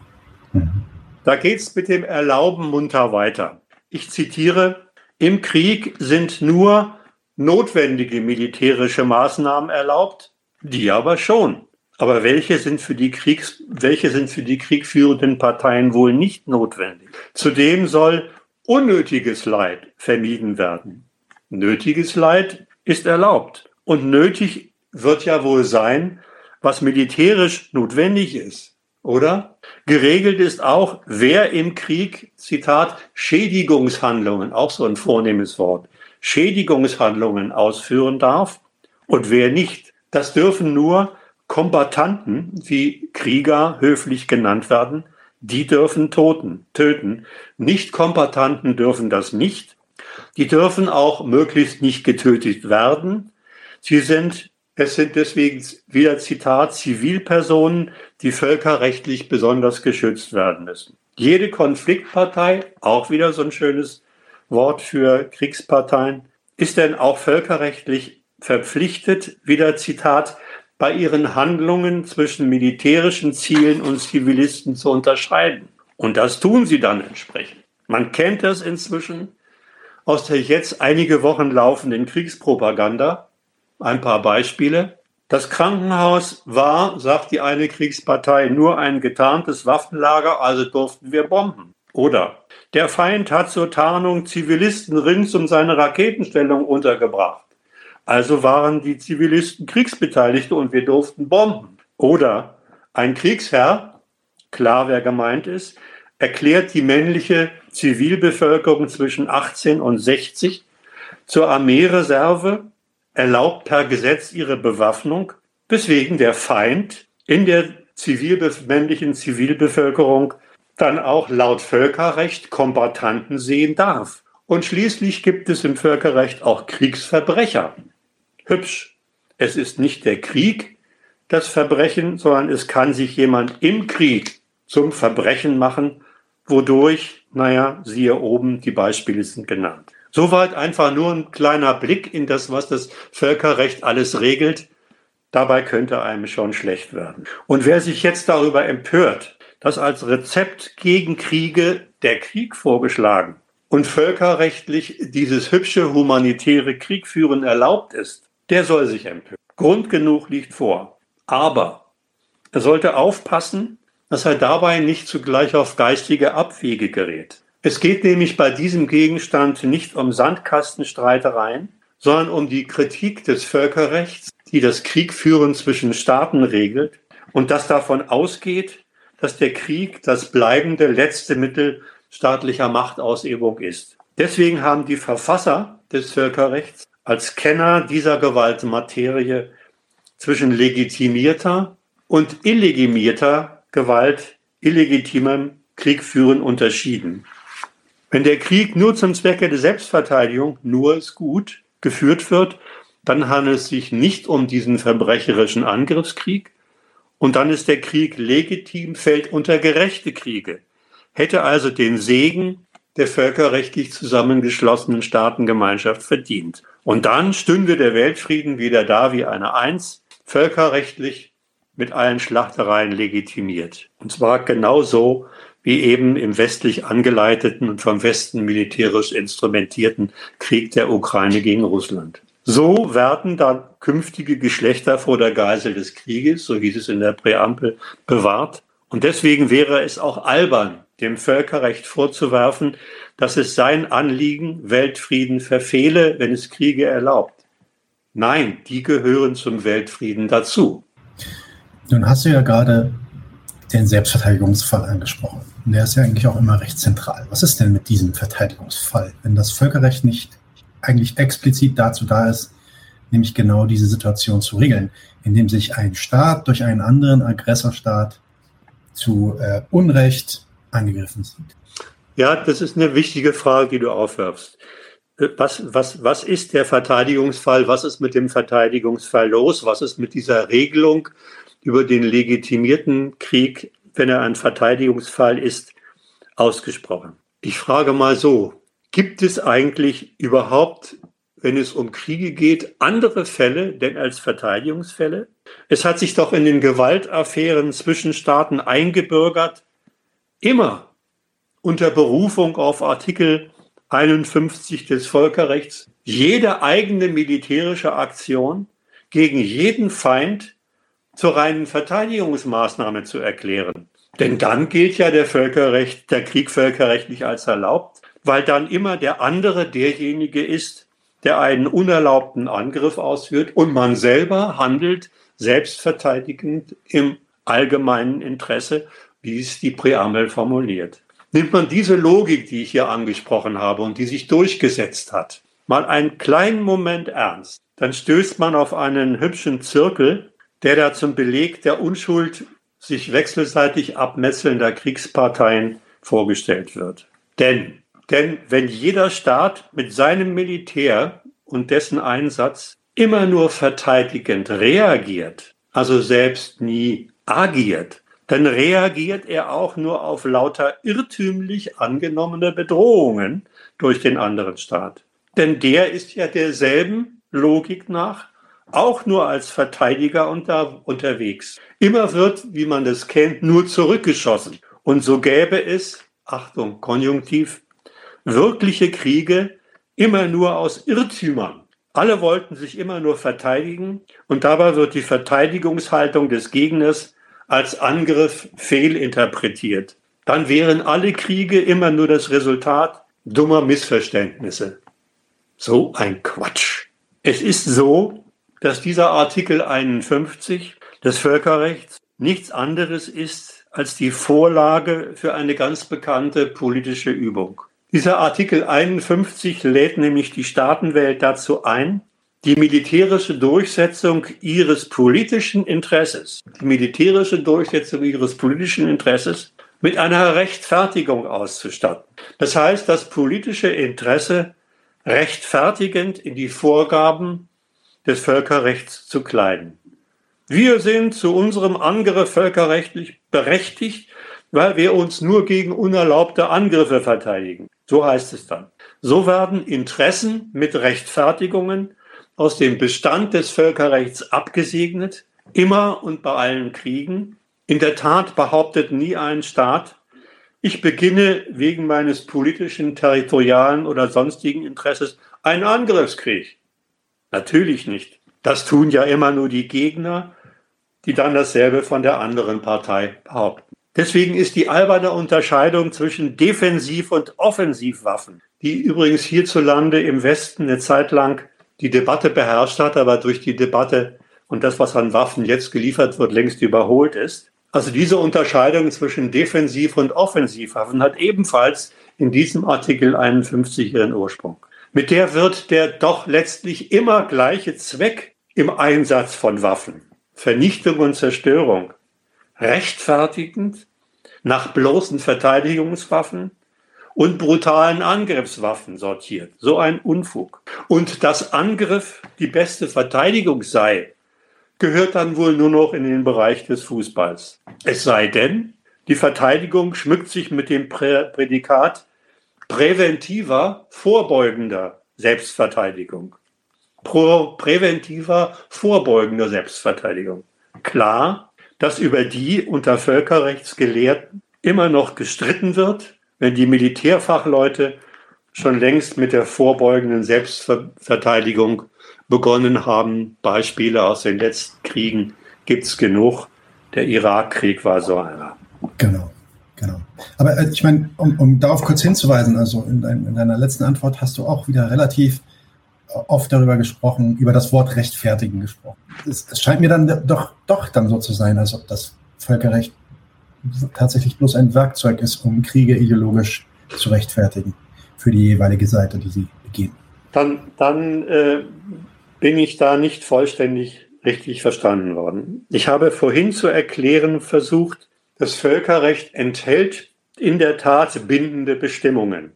Mhm. Da geht es mit dem Erlauben munter weiter. Ich zitiere, im Krieg sind nur notwendige militärische Maßnahmen erlaubt, die aber schon. Aber welche sind für die Kriegs, welche sind für die kriegführenden Parteien wohl nicht notwendig? Zudem soll unnötiges Leid vermieden werden. Nötiges Leid ist erlaubt. Und nötig wird ja wohl sein, was militärisch notwendig ist, oder? Geregelt ist auch, wer im Krieg, Zitat, Schädigungshandlungen, auch so ein vornehmes Wort, Schädigungshandlungen ausführen darf und wer nicht. Das dürfen nur Kombattanten, wie Krieger höflich genannt werden, die dürfen toten, töten. Nicht-Kombattanten dürfen das nicht. Die dürfen auch möglichst nicht getötet werden. Sie sind, es sind deswegen wieder Zitat, Zivilpersonen, die völkerrechtlich besonders geschützt werden müssen. Jede Konfliktpartei, auch wieder so ein schönes Wort für Kriegsparteien, ist denn auch völkerrechtlich verpflichtet, wieder Zitat, bei ihren Handlungen zwischen militärischen Zielen und Zivilisten zu unterscheiden. Und das tun sie dann entsprechend. Man kennt das inzwischen aus der jetzt einige Wochen laufenden Kriegspropaganda. Ein paar Beispiele. Das Krankenhaus war, sagt die eine Kriegspartei, nur ein getarntes Waffenlager, also durften wir bomben. Oder der Feind hat zur Tarnung Zivilisten rings um seine Raketenstellung untergebracht. Also waren die Zivilisten Kriegsbeteiligte und wir durften bomben. Oder ein Kriegsherr, klar wer gemeint ist, erklärt die männliche Zivilbevölkerung zwischen 18 und 60 zur Armeereserve, erlaubt per Gesetz ihre Bewaffnung, weswegen der Feind in der Zivil männlichen Zivilbevölkerung dann auch laut Völkerrecht Kombattanten sehen darf. Und schließlich gibt es im Völkerrecht auch Kriegsverbrecher hübsch. Es ist nicht der Krieg das Verbrechen, sondern es kann sich jemand im Krieg zum Verbrechen machen, wodurch, naja, siehe oben, die Beispiele sind genannt. Soweit einfach nur ein kleiner Blick in das, was das Völkerrecht alles regelt. Dabei könnte einem schon schlecht werden. Und wer sich jetzt darüber empört, dass als Rezept gegen Kriege der Krieg vorgeschlagen und völkerrechtlich dieses hübsche humanitäre Kriegführen erlaubt ist, der soll sich empören. Grund genug liegt vor. Aber er sollte aufpassen, dass er dabei nicht zugleich auf geistige Abwege gerät. Es geht nämlich bei diesem Gegenstand nicht um Sandkastenstreitereien, sondern um die Kritik des Völkerrechts, die das Kriegführen zwischen Staaten regelt und das davon ausgeht, dass der Krieg das bleibende letzte Mittel staatlicher Machtausübung ist. Deswegen haben die Verfasser des Völkerrechts als Kenner dieser Gewaltmaterie zwischen legitimierter und illegitimierter Gewalt, illegitimem Kriegführen unterschieden. Wenn der Krieg nur zum Zwecke der Selbstverteidigung, nur ist gut, geführt wird, dann handelt es sich nicht um diesen verbrecherischen Angriffskrieg und dann ist der Krieg legitim, fällt unter gerechte Kriege, hätte also den Segen der völkerrechtlich zusammengeschlossenen Staatengemeinschaft verdient. Und dann stünde der Weltfrieden wieder da wie eine Eins, völkerrechtlich mit allen Schlachtereien legitimiert. Und zwar genauso wie eben im westlich angeleiteten und vom Westen militärisch instrumentierten Krieg der Ukraine gegen Russland. So werden dann künftige Geschlechter vor der Geisel des Krieges, so hieß es in der Präambel, bewahrt. Und deswegen wäre es auch albern, dem Völkerrecht vorzuwerfen, dass es sein Anliegen Weltfrieden verfehle, wenn es Kriege erlaubt. Nein, die gehören zum Weltfrieden dazu. Nun hast du ja gerade den Selbstverteidigungsfall angesprochen. Und der ist ja eigentlich auch immer recht zentral. Was ist denn mit diesem Verteidigungsfall, wenn das Völkerrecht nicht eigentlich explizit dazu da ist, nämlich genau diese Situation zu regeln, indem sich ein Staat durch einen anderen Aggressorstaat zu äh, Unrecht angegriffen sieht. Ja, das ist eine wichtige Frage, die du aufwirfst. Äh, was, was, was ist der Verteidigungsfall? Was ist mit dem Verteidigungsfall los? Was ist mit dieser Regelung über den legitimierten Krieg, wenn er ein Verteidigungsfall ist, ausgesprochen? Ich frage mal so, gibt es eigentlich überhaupt, wenn es um Kriege geht, andere Fälle denn als Verteidigungsfälle? Es hat sich doch in den Gewaltaffären zwischen Staaten eingebürgert, immer unter Berufung auf Artikel 51 des Völkerrechts jede eigene militärische Aktion gegen jeden Feind zur reinen Verteidigungsmaßnahme zu erklären. Denn dann gilt ja der Völkerrecht, der Krieg völkerrechtlich als erlaubt, weil dann immer der andere derjenige ist, der einen unerlaubten Angriff ausführt und man selber handelt selbstverteidigend im allgemeinen Interesse, wie es die Präambel formuliert. Nimmt man diese Logik, die ich hier angesprochen habe und die sich durchgesetzt hat, mal einen kleinen Moment ernst, dann stößt man auf einen hübschen Zirkel, der da zum Beleg der Unschuld sich wechselseitig abmetzelnder Kriegsparteien vorgestellt wird. Denn, denn wenn jeder Staat mit seinem Militär und dessen Einsatz immer nur verteidigend reagiert, also selbst nie agiert, dann reagiert er auch nur auf lauter irrtümlich angenommene Bedrohungen durch den anderen Staat. Denn der ist ja derselben Logik nach auch nur als Verteidiger unter, unterwegs. Immer wird, wie man das kennt, nur zurückgeschossen. Und so gäbe es, Achtung, Konjunktiv, wirkliche Kriege immer nur aus Irrtümern. Alle wollten sich immer nur verteidigen und dabei wird die Verteidigungshaltung des Gegners als Angriff fehlinterpretiert. Dann wären alle Kriege immer nur das Resultat dummer Missverständnisse. So ein Quatsch. Es ist so, dass dieser Artikel 51 des Völkerrechts nichts anderes ist als die Vorlage für eine ganz bekannte politische Übung. Dieser Artikel 51 lädt nämlich die Staatenwelt dazu ein, die militärische Durchsetzung ihres politischen Interesses, die militärische Durchsetzung ihres politischen Interesses mit einer Rechtfertigung auszustatten. Das heißt, das politische Interesse rechtfertigend in die Vorgaben des Völkerrechts zu kleiden. Wir sind zu unserem Angriff völkerrechtlich berechtigt, weil wir uns nur gegen unerlaubte Angriffe verteidigen. So heißt es dann. So werden Interessen mit Rechtfertigungen aus dem Bestand des Völkerrechts abgesegnet, immer und bei allen Kriegen. In der Tat behauptet nie ein Staat, ich beginne wegen meines politischen, territorialen oder sonstigen Interesses einen Angriffskrieg. Natürlich nicht. Das tun ja immer nur die Gegner, die dann dasselbe von der anderen Partei behaupten. Deswegen ist die alberne Unterscheidung zwischen Defensiv- und Offensivwaffen, die übrigens hierzulande im Westen eine Zeit lang die Debatte beherrscht hat, aber durch die Debatte und das, was an Waffen jetzt geliefert wird, längst überholt ist. Also diese Unterscheidung zwischen Defensiv- und Offensivwaffen hat ebenfalls in diesem Artikel 51 ihren Ursprung. Mit der wird der doch letztlich immer gleiche Zweck im Einsatz von Waffen, Vernichtung und Zerstörung, rechtfertigend nach bloßen Verteidigungswaffen und brutalen Angriffswaffen sortiert. So ein Unfug. Und dass Angriff die beste Verteidigung sei, gehört dann wohl nur noch in den Bereich des Fußballs. Es sei denn, die Verteidigung schmückt sich mit dem Prädikat präventiver, vorbeugender Selbstverteidigung. Pro präventiver, vorbeugender Selbstverteidigung. Klar, dass über die unter Völkerrechtsgelehrten immer noch gestritten wird, wenn die Militärfachleute schon längst mit der vorbeugenden Selbstverteidigung begonnen haben. Beispiele aus den letzten Kriegen gibt es genug. Der Irakkrieg war so einer. Genau, genau. Aber äh, ich meine, um, um, darauf kurz hinzuweisen, also in, dein, in, deiner letzten Antwort hast du auch wieder relativ äh, oft darüber gesprochen, über das Wort rechtfertigen gesprochen. Es, es scheint mir dann doch, doch dann so zu sein, als ob das Völkerrecht tatsächlich bloß ein Werkzeug ist, um Kriege ideologisch zu rechtfertigen für die jeweilige Seite, die sie begehen. Dann, dann äh, bin ich da nicht vollständig richtig verstanden worden. Ich habe vorhin zu erklären versucht, das Völkerrecht enthält in der Tat bindende Bestimmungen,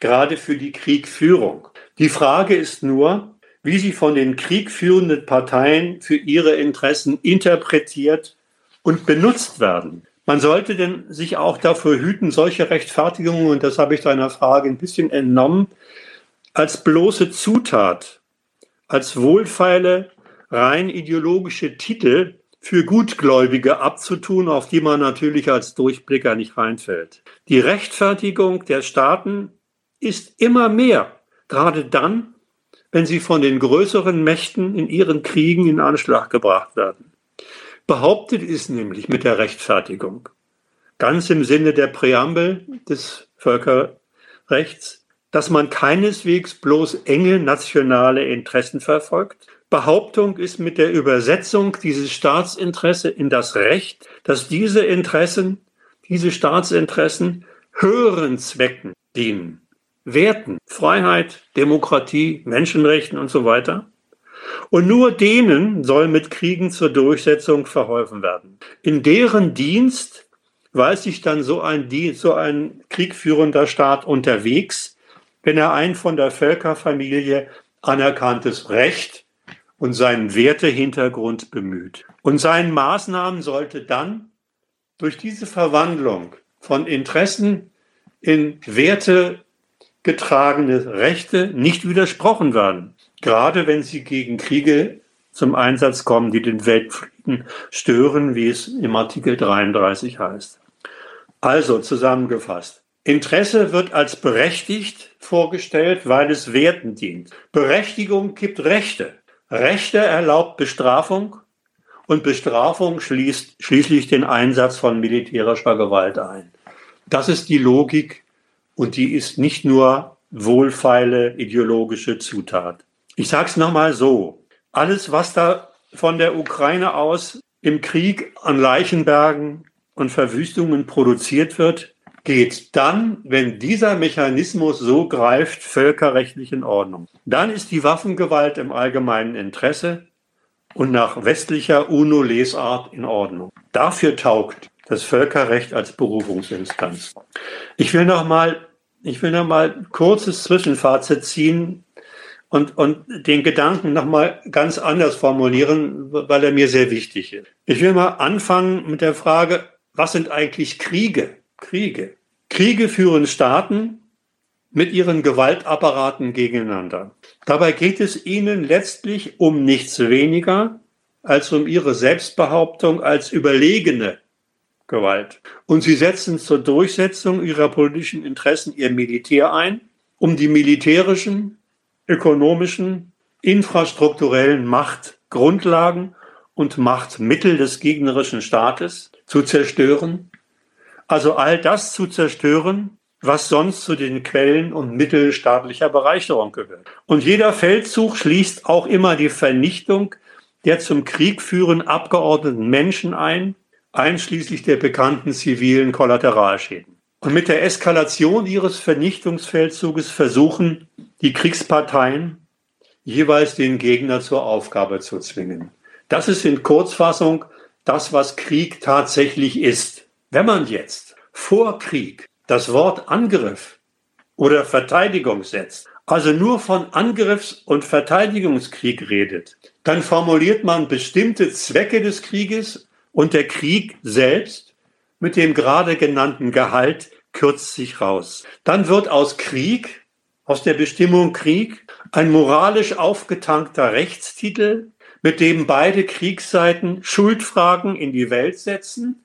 gerade für die Kriegführung. Die Frage ist nur, wie sie von den kriegführenden Parteien für ihre Interessen interpretiert und benutzt werden. Man sollte denn sich auch dafür hüten, solche Rechtfertigungen, und das habe ich deiner Frage ein bisschen entnommen, als bloße Zutat, als wohlfeile, rein ideologische Titel für Gutgläubige abzutun, auf die man natürlich als Durchblicker nicht reinfällt. Die Rechtfertigung der Staaten ist immer mehr, gerade dann, wenn sie von den größeren Mächten in ihren Kriegen in Anschlag gebracht werden. Behauptet ist nämlich mit der Rechtfertigung, ganz im Sinne der Präambel des Völkerrechts, dass man keineswegs bloß enge nationale Interessen verfolgt. Behauptung ist mit der Übersetzung dieses Staatsinteresse in das Recht, dass diese Interessen, diese Staatsinteressen höheren Zwecken dienen. Werten, Freiheit, Demokratie, Menschenrechten und so weiter. Und nur denen soll mit Kriegen zur Durchsetzung verholfen werden. In deren Dienst weiß sich dann so ein, so ein kriegführender Staat unterwegs, wenn er ein von der Völkerfamilie anerkanntes Recht und seinen Wertehintergrund bemüht. Und seinen Maßnahmen sollte dann durch diese Verwandlung von Interessen in Werte getragene Rechte nicht widersprochen werden gerade wenn sie gegen Kriege zum Einsatz kommen, die den Weltfrieden stören, wie es im Artikel 33 heißt. Also zusammengefasst. Interesse wird als berechtigt vorgestellt, weil es Werten dient. Berechtigung gibt Rechte. Rechte erlaubt Bestrafung und Bestrafung schließt schließlich den Einsatz von militärischer Gewalt ein. Das ist die Logik und die ist nicht nur wohlfeile ideologische Zutat. Ich sage es nochmal so. Alles, was da von der Ukraine aus im Krieg an Leichenbergen und Verwüstungen produziert wird, geht dann, wenn dieser Mechanismus so greift, völkerrechtlich in Ordnung. Dann ist die Waffengewalt im allgemeinen Interesse und nach westlicher UNO-Lesart in Ordnung. Dafür taugt das Völkerrecht als Berufungsinstanz. Ich will noch mal, ich will noch mal kurzes Zwischenfazit ziehen und, und den Gedanken nochmal ganz anders formulieren, weil er mir sehr wichtig ist. Ich will mal anfangen mit der Frage, was sind eigentlich Kriege? Kriege. Kriege führen Staaten mit ihren Gewaltapparaten gegeneinander. Dabei geht es ihnen letztlich um nichts weniger als um ihre Selbstbehauptung als überlegene Gewalt. Und sie setzen zur Durchsetzung ihrer politischen Interessen ihr Militär ein, um die militärischen ökonomischen, infrastrukturellen Machtgrundlagen und Machtmittel des gegnerischen Staates zu zerstören. Also all das zu zerstören, was sonst zu den Quellen und Mitteln staatlicher Bereicherung gehört. Und jeder Feldzug schließt auch immer die Vernichtung der zum Krieg führen abgeordneten Menschen ein, einschließlich der bekannten zivilen Kollateralschäden. Und mit der Eskalation ihres Vernichtungsfeldzuges versuchen die Kriegsparteien jeweils den Gegner zur Aufgabe zu zwingen. Das ist in Kurzfassung das, was Krieg tatsächlich ist. Wenn man jetzt vor Krieg das Wort Angriff oder Verteidigung setzt, also nur von Angriffs- und Verteidigungskrieg redet, dann formuliert man bestimmte Zwecke des Krieges und der Krieg selbst mit dem gerade genannten Gehalt kürzt sich raus. Dann wird aus Krieg, aus der Bestimmung Krieg, ein moralisch aufgetankter Rechtstitel, mit dem beide Kriegsseiten Schuldfragen in die Welt setzen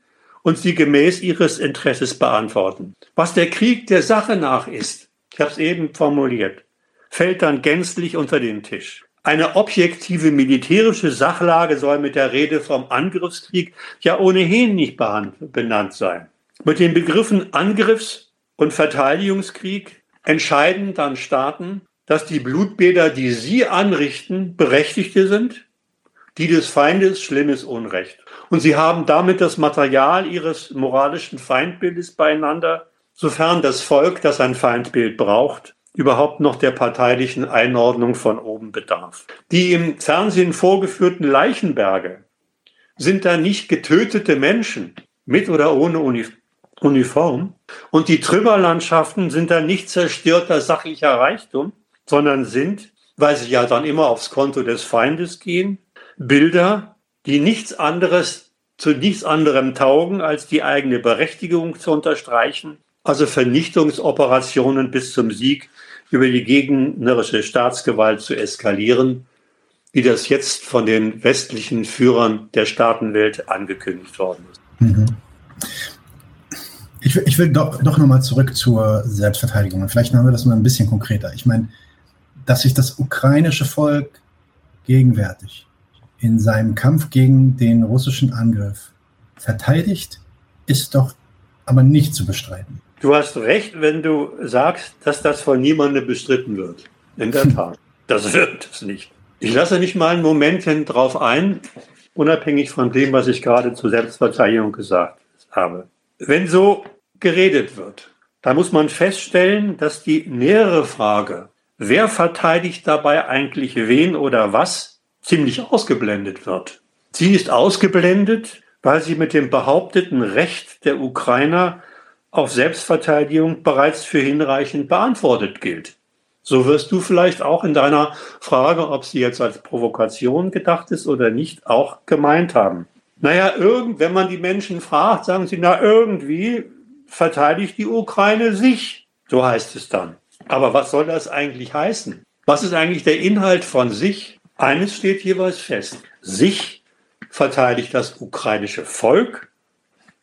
und sie gemäß ihres Interesses beantworten. Was der Krieg der Sache nach ist, ich habe es eben formuliert, fällt dann gänzlich unter den Tisch. Eine objektive militärische Sachlage soll mit der Rede vom Angriffskrieg ja ohnehin nicht benannt sein. Mit den Begriffen Angriffs- und Verteidigungskrieg entscheiden dann Staaten, dass die Blutbäder, die sie anrichten, berechtigte sind, die des Feindes schlimmes Unrecht. Und sie haben damit das Material ihres moralischen Feindbildes beieinander, sofern das Volk, das ein Feindbild braucht, überhaupt noch der parteilichen Einordnung von oben bedarf. Die im Fernsehen vorgeführten Leichenberge sind da nicht getötete Menschen mit oder ohne Uniform. Und die Trümmerlandschaften sind da nicht zerstörter sachlicher Reichtum, sondern sind, weil sie ja dann immer aufs Konto des Feindes gehen, Bilder, die nichts anderes zu nichts anderem taugen, als die eigene Berechtigung zu unterstreichen, also Vernichtungsoperationen bis zum Sieg über die gegnerische Staatsgewalt zu eskalieren, wie das jetzt von den westlichen Führern der Staatenwelt angekündigt worden ist. Mhm. Ich, ich, will doch, doch nochmal zurück zur Selbstverteidigung. vielleicht machen wir das mal ein bisschen konkreter. Ich meine, dass sich das ukrainische Volk gegenwärtig in seinem Kampf gegen den russischen Angriff verteidigt, ist doch aber nicht zu bestreiten. Du hast recht, wenn du sagst, dass das von niemandem bestritten wird. In der *laughs* Tat. Das wird es nicht. Ich lasse nicht mal einen Moment hin drauf ein, unabhängig von dem, was ich gerade zur Selbstverteidigung gesagt habe. Wenn so geredet wird, dann muss man feststellen, dass die nähere Frage, wer verteidigt dabei eigentlich wen oder was, ziemlich ausgeblendet wird. Sie ist ausgeblendet, weil sie mit dem behaupteten Recht der Ukrainer auf Selbstverteidigung bereits für hinreichend beantwortet gilt. So wirst du vielleicht auch in deiner Frage, ob sie jetzt als Provokation gedacht ist oder nicht, auch gemeint haben. Naja, irgend, wenn man die Menschen fragt, sagen sie, na irgendwie verteidigt die Ukraine sich. So heißt es dann. Aber was soll das eigentlich heißen? Was ist eigentlich der Inhalt von sich? Eines steht jeweils fest. Sich verteidigt das ukrainische Volk,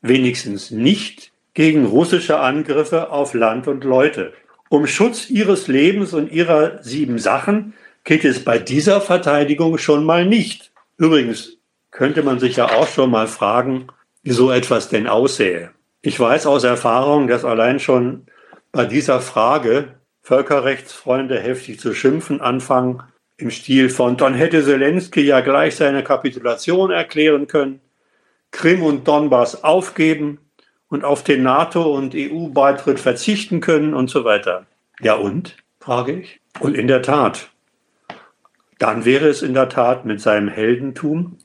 wenigstens nicht gegen russische Angriffe auf Land und Leute. Um Schutz ihres Lebens und ihrer sieben Sachen geht es bei dieser Verteidigung schon mal nicht. Übrigens könnte man sich ja auch schon mal fragen, wie so etwas denn aussähe. Ich weiß aus Erfahrung, dass allein schon bei dieser Frage Völkerrechtsfreunde heftig zu schimpfen anfangen, im Stil von, dann hätte Zelensky ja gleich seine Kapitulation erklären können, Krim und Donbass aufgeben und auf den NATO- und EU-Beitritt verzichten können und so weiter. Ja und? frage ich. Und in der Tat, dann wäre es in der Tat mit seinem Heldentum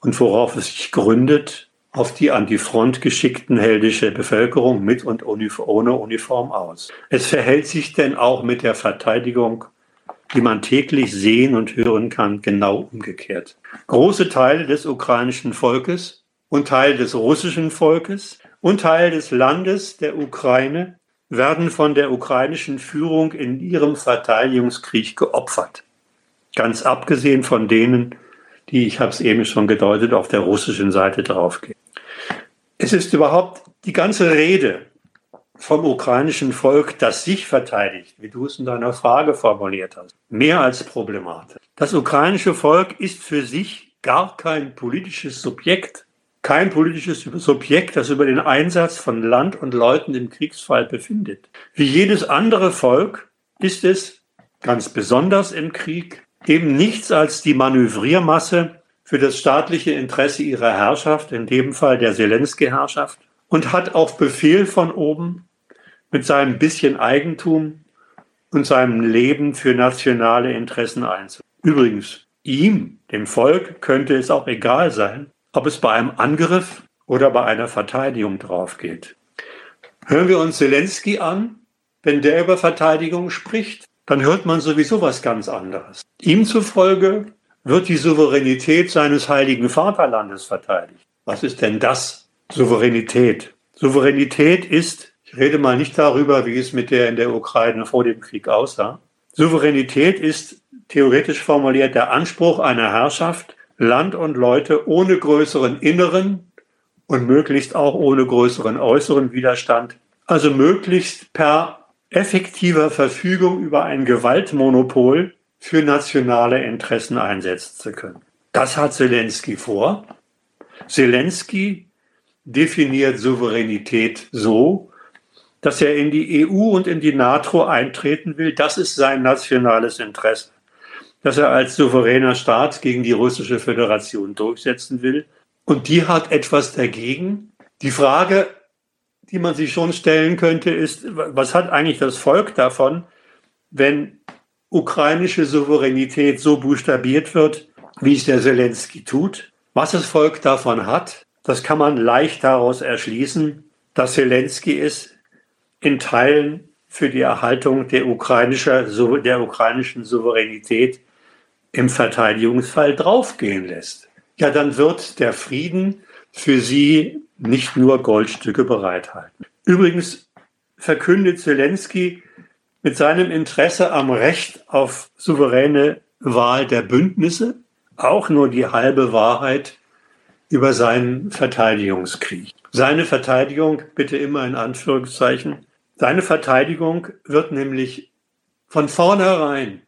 und worauf es sich gründet, auf die an die Front geschickten heldische Bevölkerung mit und ohne Uniform aus. Es verhält sich denn auch mit der Verteidigung, die man täglich sehen und hören kann, genau umgekehrt. Große Teile des ukrainischen Volkes und Teile des russischen Volkes und Teil des Landes der Ukraine werden von der ukrainischen Führung in ihrem Verteidigungskrieg geopfert. Ganz abgesehen von denen, die, ich habe es eben schon gedeutet, auf der russischen Seite draufgehen. Es ist überhaupt die ganze Rede vom ukrainischen Volk, das sich verteidigt, wie du es in deiner Frage formuliert hast, mehr als problematisch. Das ukrainische Volk ist für sich gar kein politisches Subjekt, kein politisches Subjekt, das über den Einsatz von Land und Leuten im Kriegsfall befindet. Wie jedes andere Volk ist es, ganz besonders im Krieg, eben nichts als die Manövriermasse für das staatliche Interesse ihrer Herrschaft, in dem Fall der Zelensky-Herrschaft, und hat auf Befehl von oben mit seinem bisschen Eigentum und seinem Leben für nationale Interessen einzusetzen. Übrigens, ihm, dem Volk, könnte es auch egal sein, ob es bei einem Angriff oder bei einer Verteidigung drauf geht. Hören wir uns Zelensky an, wenn der über Verteidigung spricht, dann hört man sowieso was ganz anderes. Ihm zufolge wird die Souveränität seines heiligen Vaterlandes verteidigt. Was ist denn das? Souveränität. Souveränität ist, ich rede mal nicht darüber, wie es mit der in der Ukraine vor dem Krieg aussah. Souveränität ist theoretisch formuliert der Anspruch einer Herrschaft, Land und Leute ohne größeren inneren und möglichst auch ohne größeren äußeren Widerstand, also möglichst per effektiver Verfügung über ein Gewaltmonopol für nationale Interessen einsetzen zu können. Das hat Zelensky vor. Zelensky definiert Souveränität so, dass er in die EU und in die NATO eintreten will. Das ist sein nationales Interesse dass er als souveräner Staat gegen die russische Föderation durchsetzen will. Und die hat etwas dagegen. Die Frage, die man sich schon stellen könnte, ist, was hat eigentlich das Volk davon, wenn ukrainische Souveränität so buchstabiert wird, wie es der Zelensky tut. Was das Volk davon hat, das kann man leicht daraus erschließen, dass Zelensky es in Teilen für die Erhaltung der, ukrainischer, der ukrainischen Souveränität im Verteidigungsfall draufgehen lässt. Ja, dann wird der Frieden für sie nicht nur Goldstücke bereithalten. Übrigens verkündet Zelensky mit seinem Interesse am Recht auf souveräne Wahl der Bündnisse auch nur die halbe Wahrheit über seinen Verteidigungskrieg. Seine Verteidigung, bitte immer in Anführungszeichen, seine Verteidigung wird nämlich von vornherein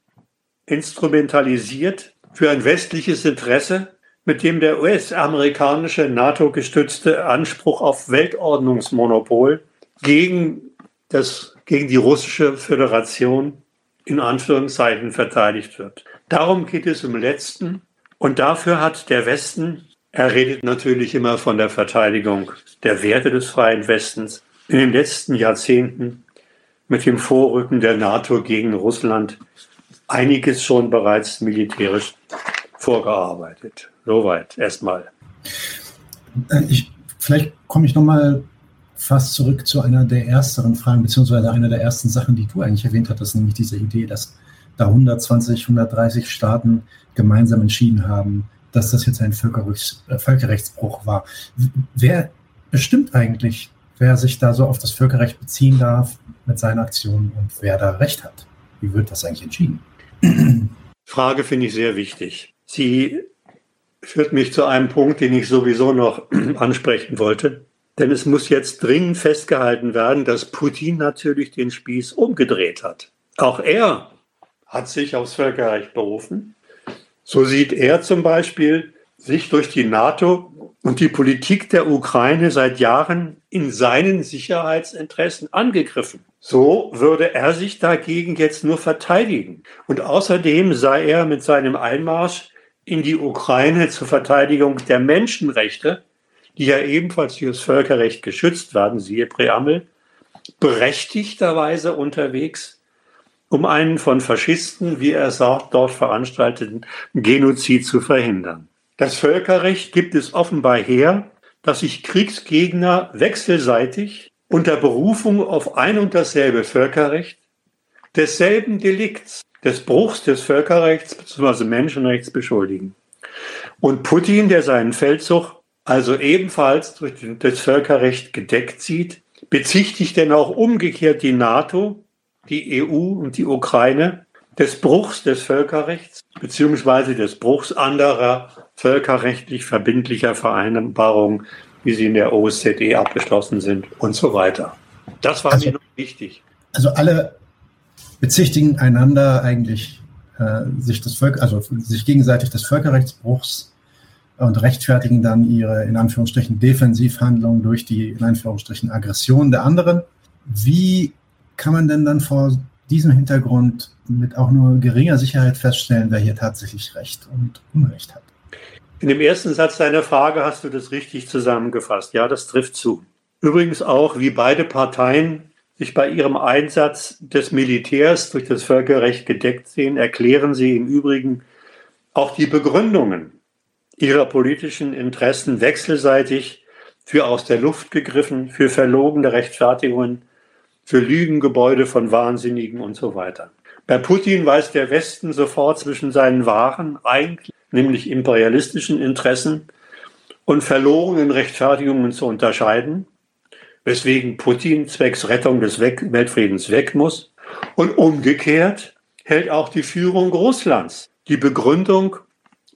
instrumentalisiert für ein westliches Interesse, mit dem der US-amerikanische NATO-gestützte Anspruch auf Weltordnungsmonopol gegen, das, gegen die russische Föderation in Anführungszeichen verteidigt wird. Darum geht es im letzten. Und dafür hat der Westen, er redet natürlich immer von der Verteidigung der Werte des freien Westens, in den letzten Jahrzehnten mit dem Vorrücken der NATO gegen Russland einiges schon bereits militärisch vorgearbeitet. Soweit erstmal. Äh, ich, vielleicht komme ich nochmal fast zurück zu einer der ersteren Fragen, beziehungsweise einer der ersten Sachen, die du eigentlich erwähnt hattest, nämlich diese Idee, dass da 120, 130 Staaten gemeinsam entschieden haben, dass das jetzt ein Völkerrechts, äh, Völkerrechtsbruch war. Wer bestimmt eigentlich, wer sich da so auf das Völkerrecht beziehen darf mit seinen Aktionen und wer da Recht hat? Wie wird das eigentlich entschieden? Frage finde ich sehr wichtig. Sie führt mich zu einem Punkt, den ich sowieso noch *clears throat* ansprechen wollte. Denn es muss jetzt dringend festgehalten werden, dass Putin natürlich den Spieß umgedreht hat. Auch er hat sich aufs Völkerrecht berufen. So sieht er zum Beispiel sich durch die NATO und die Politik der Ukraine seit Jahren in seinen Sicherheitsinteressen angegriffen. So würde er sich dagegen jetzt nur verteidigen. Und außerdem sei er mit seinem Einmarsch in die Ukraine zur Verteidigung der Menschenrechte, die ja ebenfalls durch das Völkerrecht geschützt werden, siehe Präambel, berechtigterweise unterwegs, um einen von Faschisten, wie er sagt, dort veranstalteten Genozid zu verhindern. Das Völkerrecht gibt es offenbar her, dass sich Kriegsgegner wechselseitig unter Berufung auf ein und dasselbe Völkerrecht desselben Delikts, des Bruchs des Völkerrechts bzw. Menschenrechts beschuldigen. Und Putin, der seinen Feldzug also ebenfalls durch das Völkerrecht gedeckt sieht, bezichtigt denn auch umgekehrt die NATO, die EU und die Ukraine des Bruchs des Völkerrechts beziehungsweise des Bruchs anderer völkerrechtlich verbindlicher Vereinbarungen wie sie in der OSZE abgeschlossen sind und so weiter. Das war also, mir noch wichtig. Also alle bezichtigen einander eigentlich äh, sich das Völker, also sich gegenseitig des Völkerrechtsbruchs und rechtfertigen dann ihre in Anführungsstrichen Defensivhandlungen durch die in Anführungsstrichen Aggression der anderen. Wie kann man denn dann vor diesem Hintergrund mit auch nur geringer Sicherheit feststellen, wer hier tatsächlich Recht und Unrecht hat? In dem ersten Satz deiner Frage hast du das richtig zusammengefasst. Ja, das trifft zu. Übrigens auch, wie beide Parteien sich bei ihrem Einsatz des Militärs durch das Völkerrecht gedeckt sehen, erklären sie im Übrigen auch die Begründungen ihrer politischen Interessen wechselseitig für aus der Luft gegriffen, für verlogene Rechtfertigungen, für Lügengebäude von Wahnsinnigen und so weiter. Bei Putin weiß der Westen sofort zwischen seinen wahren, eigentlich nämlich imperialistischen Interessen und verlorenen Rechtfertigungen zu unterscheiden, weswegen Putin zwecks Rettung des Weltfriedens weg muss. Und umgekehrt hält auch die Führung Russlands die Begründung,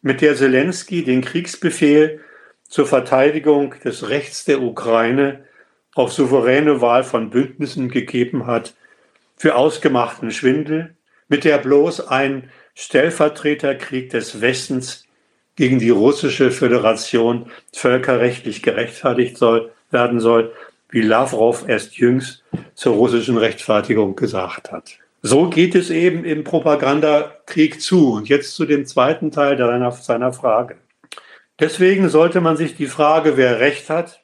mit der Zelensky den Kriegsbefehl zur Verteidigung des Rechts der Ukraine auf souveräne Wahl von Bündnissen gegeben hat, für ausgemachten Schwindel, mit der bloß ein Stellvertreterkrieg des Westens gegen die russische Föderation völkerrechtlich gerechtfertigt soll, werden soll, wie Lavrov erst jüngst zur russischen Rechtfertigung gesagt hat. So geht es eben im Propagandakrieg zu. Und jetzt zu dem zweiten Teil deiner, seiner Frage. Deswegen sollte man sich die Frage, wer Recht hat,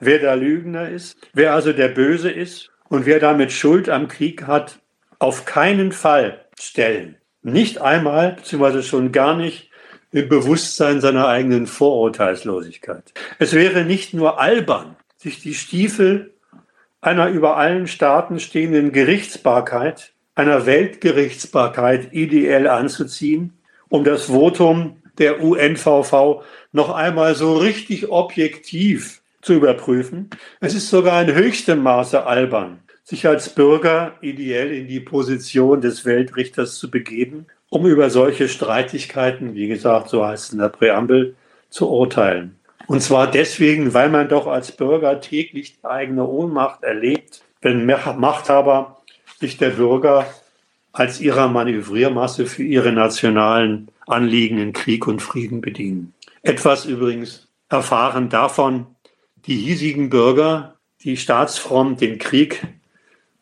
wer der Lügner ist, wer also der Böse ist und wer damit Schuld am Krieg hat, auf keinen Fall stellen. Nicht einmal, beziehungsweise schon gar nicht im Bewusstsein seiner eigenen Vorurteilslosigkeit. Es wäre nicht nur albern, sich die Stiefel einer über allen Staaten stehenden Gerichtsbarkeit, einer Weltgerichtsbarkeit ideell anzuziehen, um das Votum der UNVV noch einmal so richtig objektiv zu überprüfen. Es ist sogar in höchstem Maße albern, sich als Bürger ideell in die Position des Weltrichters zu begeben, um über solche Streitigkeiten, wie gesagt, so heißt es in der Präambel, zu urteilen. Und zwar deswegen, weil man doch als Bürger täglich eigene Ohnmacht erlebt, wenn Machthaber sich der Bürger als ihrer Manövriermasse für ihre nationalen Anliegen in Krieg und Frieden bedienen. Etwas übrigens erfahren davon die hiesigen Bürger, die staatsfront den Krieg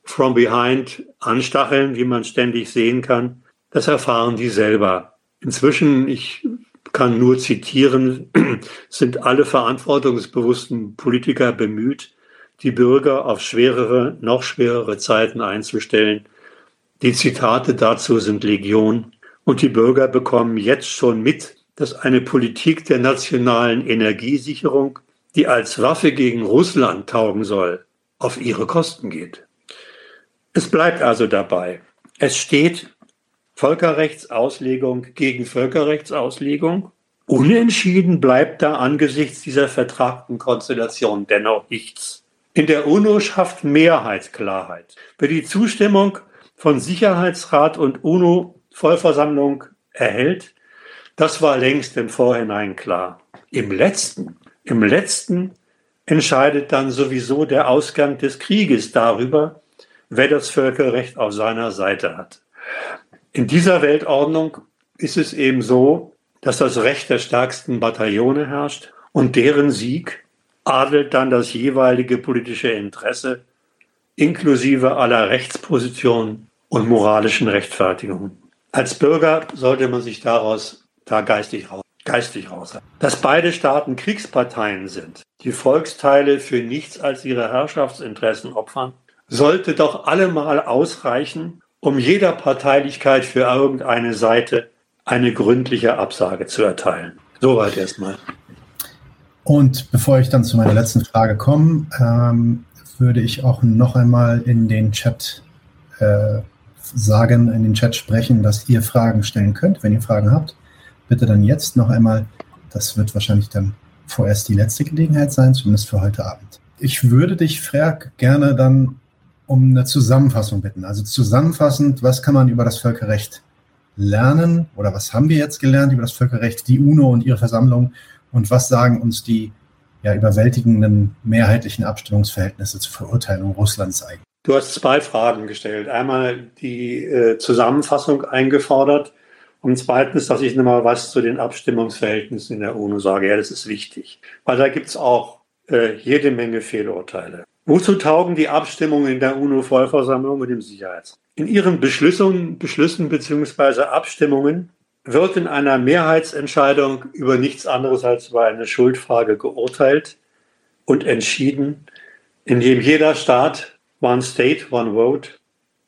from behind anstacheln, wie man ständig sehen kann. Das erfahren die selber. Inzwischen, ich kann nur zitieren, *clears throat* sind alle verantwortungsbewussten Politiker bemüht, die Bürger auf schwerere, noch schwerere Zeiten einzustellen. Die Zitate dazu sind Legion. Und die Bürger bekommen jetzt schon mit, dass eine Politik der nationalen Energiesicherung, die als Waffe gegen Russland taugen soll, auf ihre Kosten geht. Es bleibt also dabei. Es steht Völkerrechtsauslegung gegen Völkerrechtsauslegung. Unentschieden bleibt da angesichts dieser vertragten Konstellation dennoch nichts. In der UNO schafft Mehrheit Klarheit. Wer die Zustimmung von Sicherheitsrat und UNO-Vollversammlung erhält, das war längst im Vorhinein klar. Im letzten, im letzten entscheidet dann sowieso der Ausgang des Krieges darüber, wer das Völkerrecht auf seiner Seite hat. In dieser Weltordnung ist es eben so, dass das Recht der stärksten Bataillone herrscht und deren Sieg adelt dann das jeweilige politische Interesse inklusive aller Rechtspositionen und moralischen Rechtfertigungen. Als Bürger sollte man sich daraus da geistig raus, geistig raus. Dass beide Staaten Kriegsparteien sind, die Volksteile für nichts als ihre Herrschaftsinteressen opfern, sollte doch allemal ausreichen, um jeder Parteilichkeit für irgendeine Seite eine gründliche Absage zu erteilen. Soweit erstmal. Und bevor ich dann zu meiner letzten Frage komme, ähm, würde ich auch noch einmal in den Chat äh, sagen, in den Chat sprechen, dass ihr Fragen stellen könnt, wenn ihr Fragen habt bitte dann jetzt noch einmal, das wird wahrscheinlich dann vorerst die letzte Gelegenheit sein, zumindest für heute Abend. Ich würde dich, Frerk, gerne dann um eine Zusammenfassung bitten. Also zusammenfassend, was kann man über das Völkerrecht lernen oder was haben wir jetzt gelernt über das Völkerrecht, die UNO und ihre Versammlung und was sagen uns die ja, überwältigenden mehrheitlichen Abstimmungsverhältnisse zur Verurteilung Russlands eigentlich? Du hast zwei Fragen gestellt. Einmal die äh, Zusammenfassung eingefordert und zweitens, dass ich nochmal was zu den Abstimmungsverhältnissen in der UNO sage. Ja, das ist wichtig, weil da gibt es auch äh, jede Menge Fehlurteile. Wozu taugen die Abstimmungen in der UNO-Vollversammlung und im Sicherheitsrat? In ihren Beschlüssen, Beschlüssen bzw. Abstimmungen wird in einer Mehrheitsentscheidung über nichts anderes als über eine Schuldfrage geurteilt und entschieden, indem jeder Staat One State, One Vote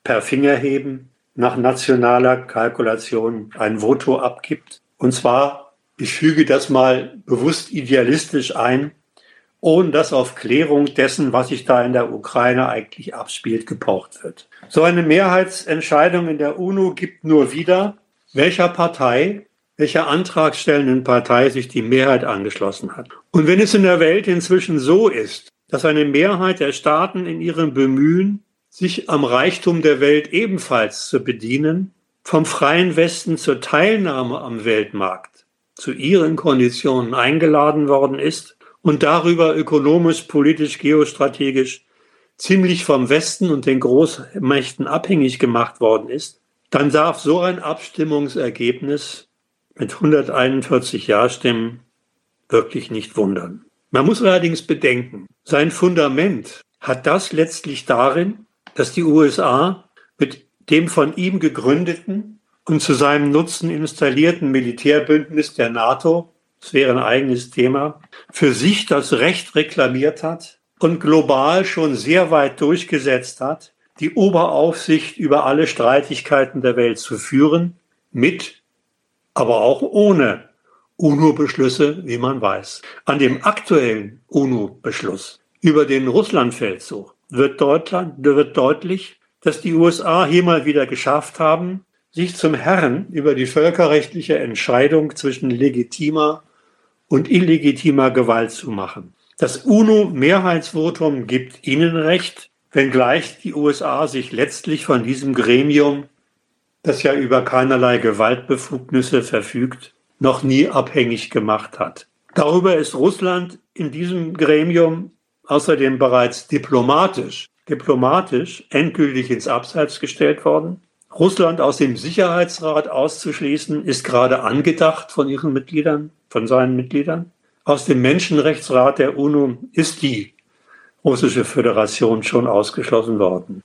per Fingerheben nach nationaler Kalkulation ein Voto abgibt. Und zwar, ich füge das mal bewusst idealistisch ein, ohne dass auf Klärung dessen, was sich da in der Ukraine eigentlich abspielt, gepocht wird. So eine Mehrheitsentscheidung in der UNO gibt nur wieder, welcher Partei, welcher antragstellenden Partei sich die Mehrheit angeschlossen hat. Und wenn es in der Welt inzwischen so ist, dass eine Mehrheit der Staaten in ihrem Bemühen, sich am Reichtum der Welt ebenfalls zu bedienen, vom freien Westen zur Teilnahme am Weltmarkt zu ihren Konditionen eingeladen worden ist und darüber ökonomisch, politisch, geostrategisch ziemlich vom Westen und den Großmächten abhängig gemacht worden ist, dann darf so ein Abstimmungsergebnis mit 141 Ja-Stimmen wirklich nicht wundern. Man muss allerdings bedenken, sein Fundament hat das letztlich darin, dass die USA mit dem von ihm gegründeten und zu seinem Nutzen installierten Militärbündnis der NATO, das wäre ein eigenes Thema, für sich das Recht reklamiert hat und global schon sehr weit durchgesetzt hat, die Oberaufsicht über alle Streitigkeiten der Welt zu führen, mit, aber auch ohne UNO-Beschlüsse, wie man weiß. An dem aktuellen UNO-Beschluss über den Russlandfeldzug wird, Deutschland, wird deutlich, dass die USA hier mal wieder geschafft haben, sich zum Herrn über die völkerrechtliche Entscheidung zwischen legitimer und illegitimer Gewalt zu machen. Das UNO-Mehrheitsvotum gibt ihnen Recht, wenngleich die USA sich letztlich von diesem Gremium, das ja über keinerlei Gewaltbefugnisse verfügt, noch nie abhängig gemacht hat. Darüber ist Russland in diesem Gremium außerdem bereits diplomatisch, diplomatisch endgültig ins Abseits gestellt worden. Russland aus dem Sicherheitsrat auszuschließen, ist gerade angedacht von ihren Mitgliedern, von seinen Mitgliedern. Aus dem Menschenrechtsrat der UNO ist die russische Föderation schon ausgeschlossen worden.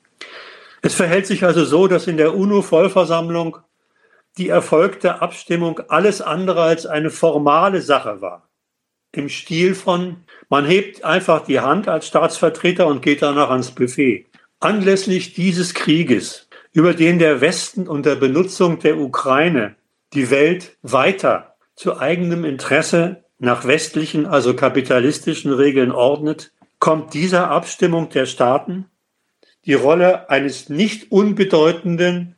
Es verhält sich also so, dass in der UNO-Vollversammlung die erfolgte Abstimmung alles andere als eine formale Sache war. Im Stil von, man hebt einfach die Hand als Staatsvertreter und geht danach ans Buffet. Anlässlich dieses Krieges, über den der Westen unter Benutzung der Ukraine die Welt weiter zu eigenem Interesse nach westlichen, also kapitalistischen Regeln ordnet, kommt dieser Abstimmung der Staaten die Rolle eines nicht unbedeutenden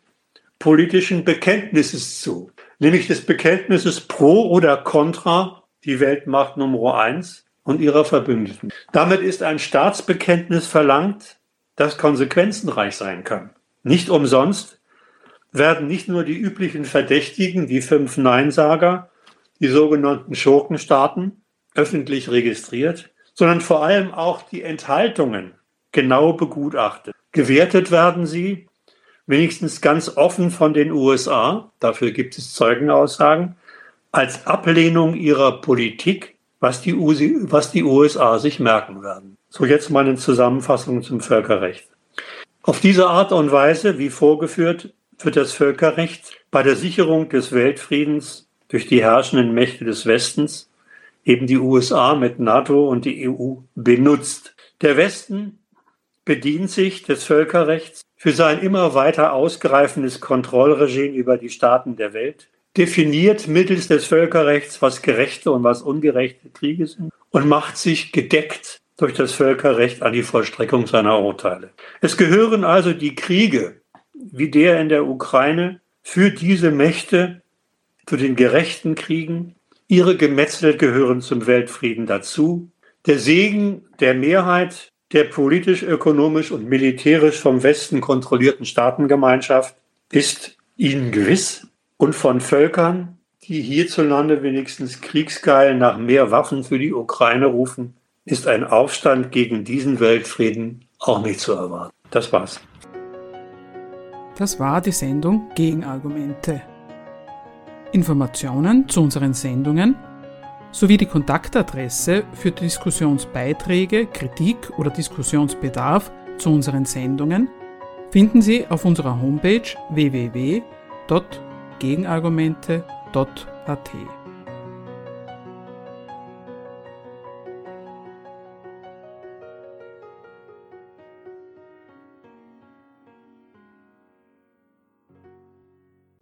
politischen Bekenntnisses zu, nämlich des Bekenntnisses pro oder contra die Weltmacht Nummer eins und ihrer Verbündeten. Damit ist ein Staatsbekenntnis verlangt, das konsequenzenreich sein kann. Nicht umsonst werden nicht nur die üblichen Verdächtigen, die fünf Neinsager, die sogenannten Schurkenstaaten, öffentlich registriert, sondern vor allem auch die Enthaltungen genau begutachtet. Gewertet werden sie wenigstens ganz offen von den USA, dafür gibt es Zeugenaussagen, als Ablehnung ihrer Politik, was die, was die USA sich merken werden. So jetzt meine Zusammenfassung zum Völkerrecht. Auf diese Art und Weise, wie vorgeführt, wird das Völkerrecht bei der Sicherung des Weltfriedens durch die herrschenden Mächte des Westens, eben die USA mit NATO und die EU, benutzt. Der Westen bedient sich des Völkerrechts für sein immer weiter ausgreifendes Kontrollregime über die Staaten der Welt, definiert mittels des Völkerrechts, was gerechte und was ungerechte Kriege sind und macht sich gedeckt durch das Völkerrecht an die Vollstreckung seiner Urteile. Es gehören also die Kriege, wie der in der Ukraine, für diese Mächte, zu den gerechten Kriegen. Ihre Gemetzel gehören zum Weltfrieden dazu. Der Segen der Mehrheit der politisch, ökonomisch und militärisch vom Westen kontrollierten Staatengemeinschaft ist ihnen gewiss und von Völkern, die hierzulande wenigstens kriegsgeil nach mehr Waffen für die Ukraine rufen, ist ein Aufstand gegen diesen Weltfrieden auch nicht zu erwarten. Das war's. Das war die Sendung Gegenargumente. Informationen zu unseren Sendungen sowie die Kontaktadresse für Diskussionsbeiträge, Kritik oder Diskussionsbedarf zu unseren Sendungen finden Sie auf unserer Homepage www.gegenargumente.at.